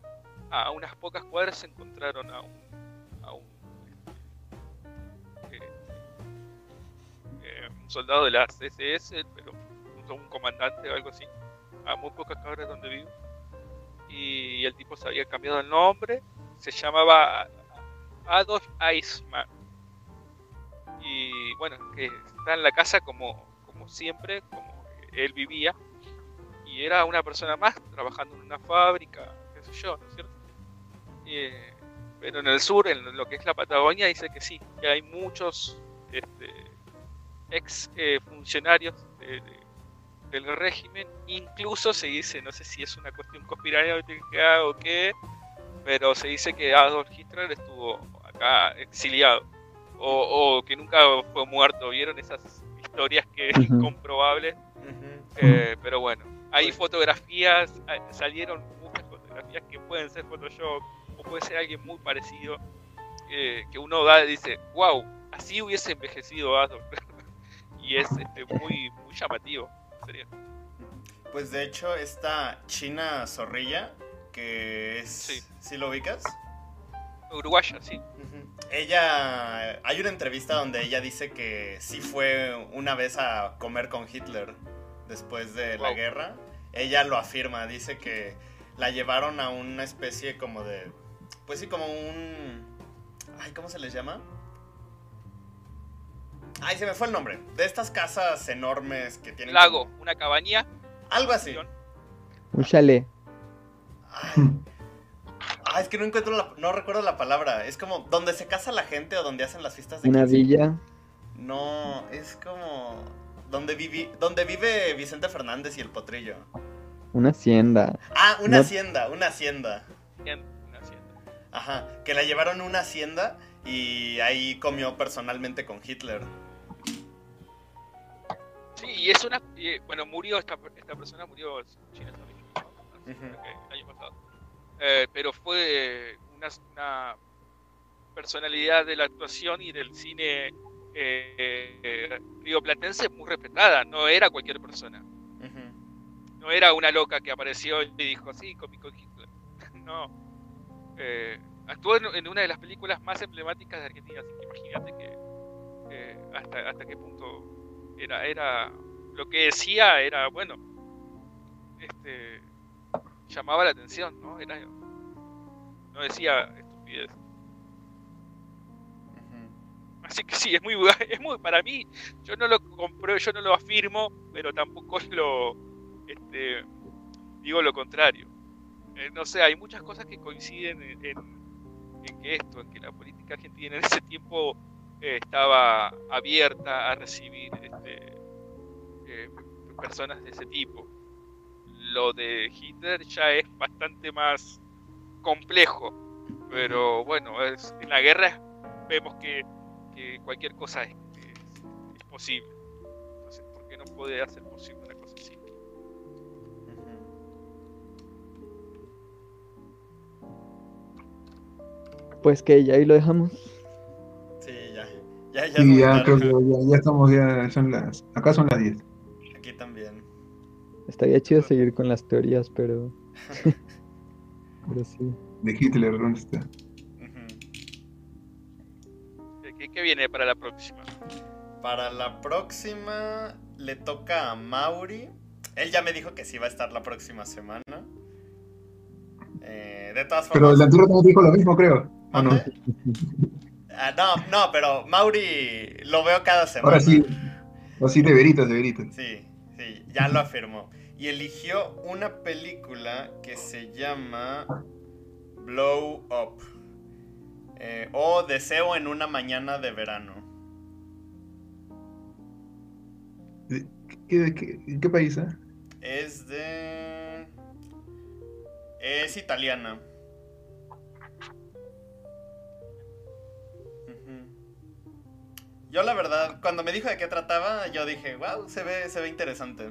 D: a unas pocas cuadras se encontraron a un soldado de la CSS, pero un, comandante o algo así, a muy pocas cabras donde vivo. Y el tipo se había cambiado el nombre, se llamaba Adolf Eisman. Y bueno, que está en la casa como, como siempre, como él vivía. Y era una persona más trabajando en una fábrica, qué sé yo, ¿no es cierto? Eh, pero en el sur, en lo que es la Patagonia, dice que sí, que hay muchos este, ex eh, funcionarios del régimen. Incluso se dice, no sé si es una cuestión conspiranoica o qué, pero se dice que Adolf Hitler estuvo acá exiliado o, que nunca fue muerto. ¿Vieron esas historias que es incomprobable? Eh, pero bueno, hay fotografías, salieron muchas fotografías que pueden ser Photoshop o puede ser alguien muy parecido. Eh, que uno da y dice, wow, así hubiese envejecido Adolf. y es este, muy, muy llamativo.
A: Pues de hecho, esta China Zorrilla, que es.
D: Sí.
A: ¿Sí lo ubicas?
D: Uruguaya, sí.
A: Ella. Hay una entrevista donde ella dice que sí fue una vez a comer con Hitler después de la guerra. Ella lo afirma, dice que la llevaron a una especie como de. Pues sí, como un. Ay, ¿cómo se les llama? Ay, se me fue el nombre. De estas casas enormes que tienen.
D: Lago, una cabaña.
A: Algo así.
B: Un chalet.
A: Ay. Es que no encuentro la, no recuerdo la palabra. Es como donde se casa la gente o donde hacen las fiestas de
B: Una villa.
A: No, es como donde vive, donde vive Vicente Fernández y el potrillo.
B: Una hacienda.
A: Ah, una hacienda, una hacienda. Una hacienda. Ajá, que la llevaron a una hacienda y ahí comió personalmente con Hitler.
D: Sí, y es una. bueno, murió esta, esta persona, murió China el año pasado. Eh, pero fue una, personalidad de la actuación y del cine eh, digo, Platense es muy respetada, no era cualquier persona. No era una loca que apareció y dijo, sí, cómico Hitler. no. Eh, actuó en, una de las películas más emblemáticas de Argentina, así que imagínate que eh, hasta, hasta qué punto era, era lo que decía era, bueno, este llamaba la atención, ¿no? Era, no decía estupidez. Así que sí, es muy, es muy, para mí, yo no lo compro, yo no lo afirmo, pero tampoco lo, este, digo lo contrario. Eh, no sé, hay muchas cosas que coinciden en, que esto, en que la política argentina en ese tiempo eh, estaba abierta a recibir este, eh, personas de ese tipo. Lo de Hitler ya es bastante más complejo, pero bueno, es, en la guerra vemos que cualquier cosa es, posible. Entonces, ¿por qué no puede hacer posible una cosa así?
B: Pues que ya ahí lo dejamos.
A: Sí, ya. Ya, ya, sí,
C: ya, creo que ya, estamos, ya son las, acá son las 10.
A: Aquí también.
B: Estaría chido seguir con las teorías, pero... pero sí.
C: De Hitler, ¿dónde está?
D: ¿Qué, viene para la próxima?
A: Para la próxima le toca a Mauri. Él ya me dijo que sí va a estar la próxima semana. Eh, de todas
C: formas. Pero el anterior también dijo lo mismo, creo.
A: no? Ah, no, no, pero Mauri lo veo cada semana.
C: Ahora sí. O sí, de veritas, de veritas.
A: Sí, sí, ya lo afirmó. Y eligió una película que se llama Blow Up. Eh, o Deseo en una mañana de verano.
C: ¿Qué, qué, país eh?
A: Es de... Es italiana. Yo la verdad, cuando me dijo de qué trataba, yo dije, wow, se ve, se ve interesante.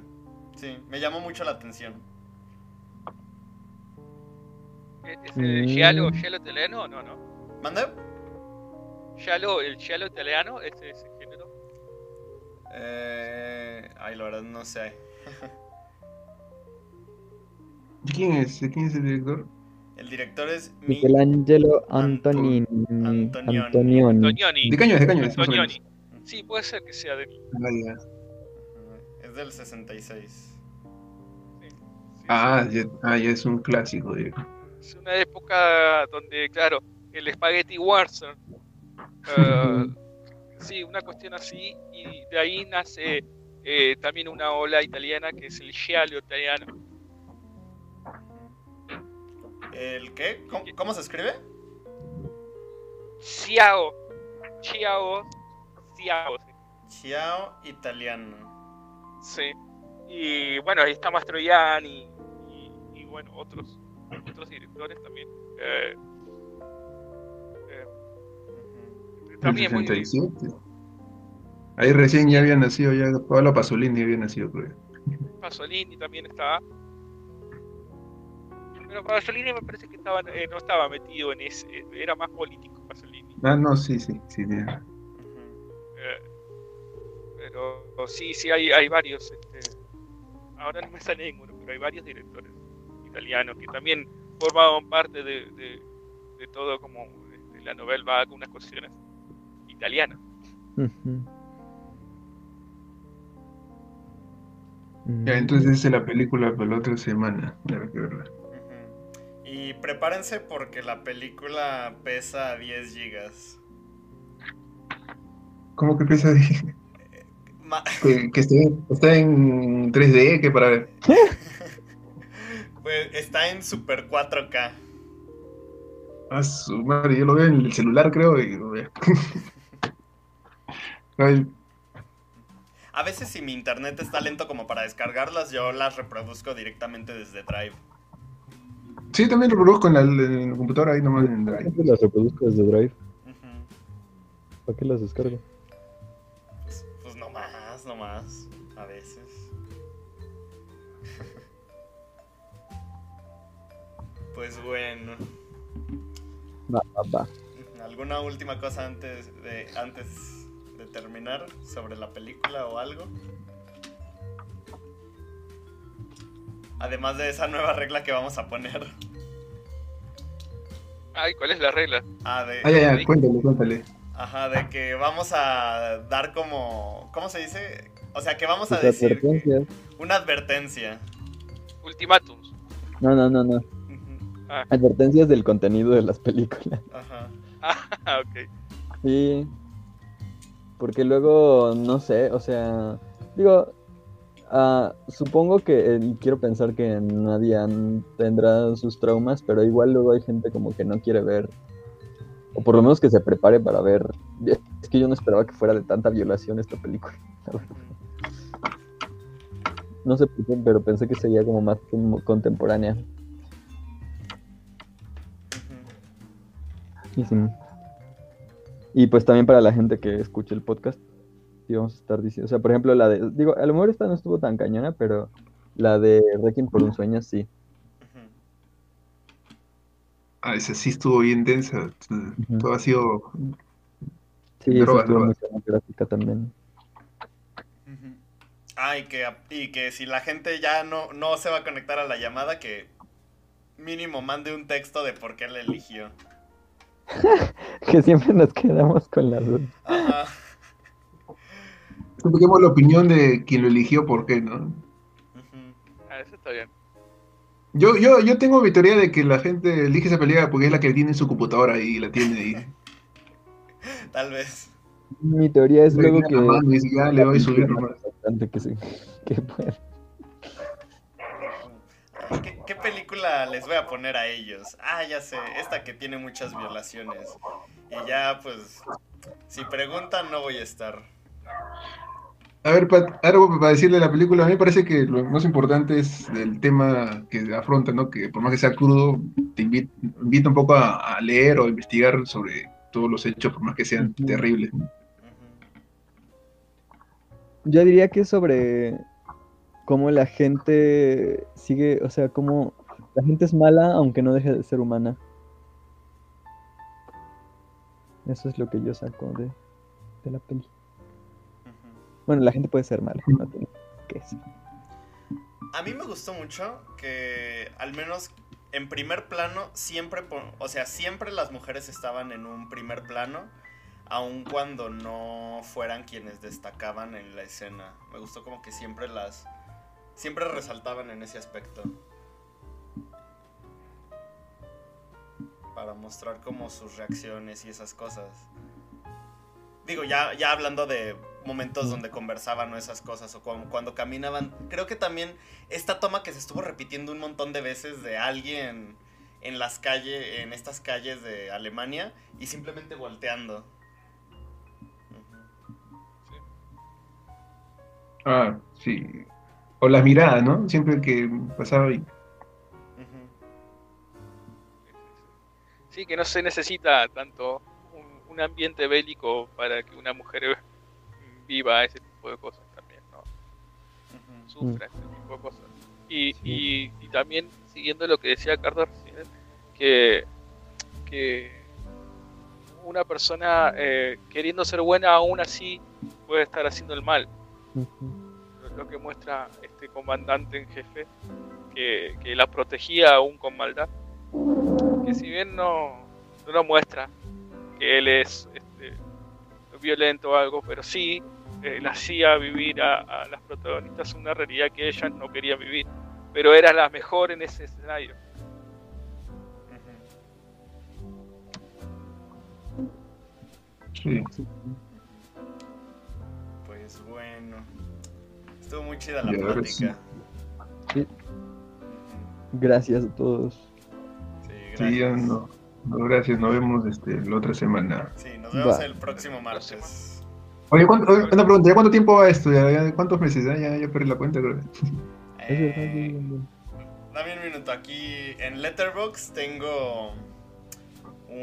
A: Sí, me llamó mucho la atención.
D: ¿Es el giallo, giallo italiano o no, no?
A: ¿Mande?
D: ¿Giallo, ¿El giallo italiano es ese género?
A: Eh... Ay, la verdad no sé.
C: ¿Quién es? ¿Quién es el director?
A: El director es
B: Michelangelo Antonini.
D: Antonioni.
C: ¿De qué año es?
D: Antonioni. Sí, puede ser que sea de
A: Es del 66.
C: ah, ya, ah, ya es un clásico.
D: Es una época donde, claro, el Spaghetti Western. Eh, sí, una cuestión así, y de ahí nace eh, también una ola italiana que es el giallo italiano.
A: ¿El qué? ¿Cómo, se escribe?
D: Ciao. Ciao. Ciao.
A: Ciao italiano.
D: Sí. Y bueno, ahí está Mastroianni y, y, bueno, otros, otros directores también. Eh,
C: También 67. Ahí recién ya había nacido, ya Pablo Pasolini había nacido, creo.
D: Pasolini también estaba. Pero Pasolini me parece que estaba, eh, no estaba metido en ese, era más político Pasolini.
C: Ah, no, sí, sí, sí. Eh,
D: pero sí, sí, hay, hay varios. Este, ahora no me sale ninguno, pero hay varios directores italianos que también formaban parte de, de, de todo como este, la novela va con unas cuestiones italiana.
C: Ya, entonces esa es la película para la otra semana.
A: Y prepárense porque la película pesa 10 gigas.
C: ¿Cómo que 10? que, que está en 3D, que para ver.
A: pues está en Super 4K.
C: Ah, su madre, yo lo veo en el celular, creo, y lo veo.
A: A veces si mi internet está lento como para descargarlas, yo las reproduzco directamente desde Drive.
C: Sí, también reproduzco en, la, en el computador ahí nomás en Drive.
B: ¿Por las reproduzco desde Drive? ¿Para qué las descargo?
A: Pues, pues no más, no más. A veces. pues bueno.
B: Va, va, va.
A: ¿Alguna última cosa antes de antes terminar sobre la película o algo? Además de esa nueva regla que vamos a poner.
D: Ay, ¿cuál es la regla?
C: Ah, de... Ay, ay, cuéntale, cuéntale.
A: Ajá, de que vamos a dar como... ¿Cómo se dice? O sea, que vamos a decir... una advertencia.
D: Ultimátums.
B: No, no, no, no. Ah. Advertencias del contenido de las películas. Ajá.
D: Ah, ok.
B: Sí. Porque luego, no sé, o sea, digo, uh, supongo que, y quiero pensar que nadie tendrá sus traumas, pero igual luego hay gente como que no quiere ver, o por lo menos que se prepare para ver. Es que yo no esperaba que fuera de tanta violación esta película. No sé por qué, pero pensé que sería como más contemporánea. Y pues también para la gente que escuche el podcast, y vamos a estar diciendo, o sea, por ejemplo, la de, digo, a lo mejor esta no estuvo tan cañona, pero la de Requiem por un sueño sí.
C: Ah, esa sí estuvo bien densa. Todo ha sido.
B: Sí, droga, estuvo muy gráfica también.
A: Ah, y que, y que si la gente ya no, no se va a conectar a la llamada, que mínimo mande un texto de por qué la eligió.
B: que siempre nos quedamos con la duda.
C: Ajá. la opinión de quien lo eligió, por qué, ¿no?
D: Ah, eso está bien.
C: Yo, yo, yo tengo mi teoría de que la gente elige esa película porque es la que tiene en su computadora y la tiene ahí.
A: Tal vez.
B: Mi teoría es luego que...
C: ya le voy a subir
B: Que, sí, que puede.
A: ¿Qué, película les voy a poner a ellos? Ah, ya sé, esta que tiene muchas violaciones. Y ya, pues, si preguntan, no voy a estar.
C: A ver, algo para decirle la película, a mí me parece que lo más importante es el tema que afronta, ¿no? Que por más que sea crudo, te invita, un poco a, leer o a investigar sobre todos los hechos, por más que sean terribles.
B: Yo diría que es sobre cómo la gente sigue, o sea, cómo la gente es mala aunque no deje de ser humana. Eso es lo que yo saco de, la peli. Bueno, la gente puede ser mala, no que
A: A mí me gustó mucho que al menos en primer plano siempre, o sea, siempre las mujeres estaban en un primer plano, aun cuando no fueran quienes destacaban en la escena. Me gustó como que siempre las siempre resaltaban en ese aspecto. Para mostrar como sus reacciones y esas cosas. Digo, ya, ya hablando de momentos donde conversaban o esas cosas, o cuando, caminaban. Creo que también esta toma que se estuvo repitiendo un montón de veces de alguien en las calles, en estas calles de Alemania, y simplemente volteando.
C: Ah, sí. O la mirada, ¿no? Siempre que pasaba ahí.
D: Sí, que no se necesita tanto un, ambiente bélico para que una mujer viva ese tipo de cosas también, ¿no? Sufra ese tipo de cosas. Y, y, también siguiendo lo que decía Carlos que, que una persona eh, queriendo ser buena aún así puede estar haciendo el mal. Lo que muestra este comandante en jefe, que, la protegía aún con maldad, que si bien no, no muestra que él es este, violento o algo, pero sí eh, hacía vivir a, las protagonistas una realidad que ellas no querían vivir, pero era la mejor en ese escenario.
A: Pues bueno. Estuvo muy chida la plática.
B: Gracias a todos.
C: Sí, gracias. no, gracias. Nos vemos este, la otra semana.
A: Sí, nos vemos el próximo martes.
C: Oye, ¿cuánto, una pregunta, ¿ya cuánto tiempo va esto? ¿Ya, cuántos meses? Ya, ya, perdí la cuenta, creo.
A: Eh, dame un minuto. Aquí en Letterboxd tengo.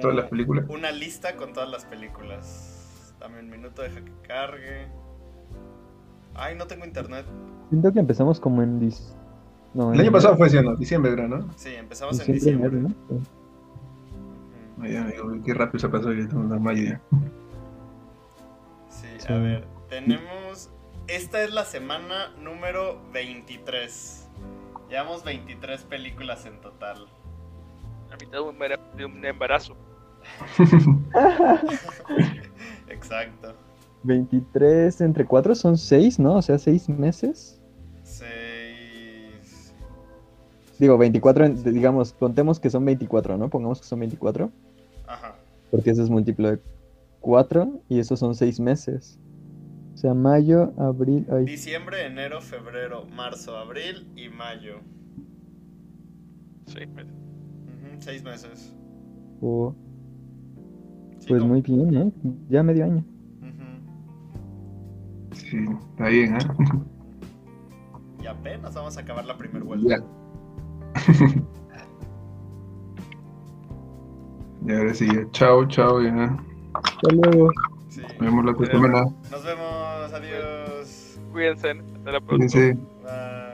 C: ¿Todas las películas?
A: Una lista con todas las películas. Dame un minuto, deja que cargue. Ay, no tengo internet.
B: Siento que empezamos como en...
C: el año pasado fue siendo diciembre, ¿no?
A: Sí, empezamos en diciembre. ¿no?
C: Ay, amigo, qué rápido se pasó, yo tengo una mala idea.
A: Sí, A ver, tenemos. Esta es la semana número 23. Llevamos 23 películas en total.
D: La mitad de un embarazo.
A: Exacto.
B: 23 entre 4 son 6, ¿no? O sea, 6 meses.
A: 6.
B: Digo, 24, digamos, contemos que son 24, ¿no? Pongamos que son 24.
A: Ajá.
B: Porque eso es múltiplo de 4 y esos son 6 meses. O sea, mayo, abril.
A: Diciembre, enero, febrero, marzo, abril y mayo.
D: 6 meses.
A: 6 meses.
B: Oh. Pues muy bien, ¿eh? Ya medio año.
C: Sí, está bien, ¿eh?
A: Y apenas vamos a acabar la primera vuelta.
C: Ya. y ahora sí, chao, chao, ya.
B: Hasta luego.
C: Sí. Nos vemos la próxima semana.
A: Nos vemos, adiós.
D: Cuídense, hasta la próxima. Cuídense.
A: Bye.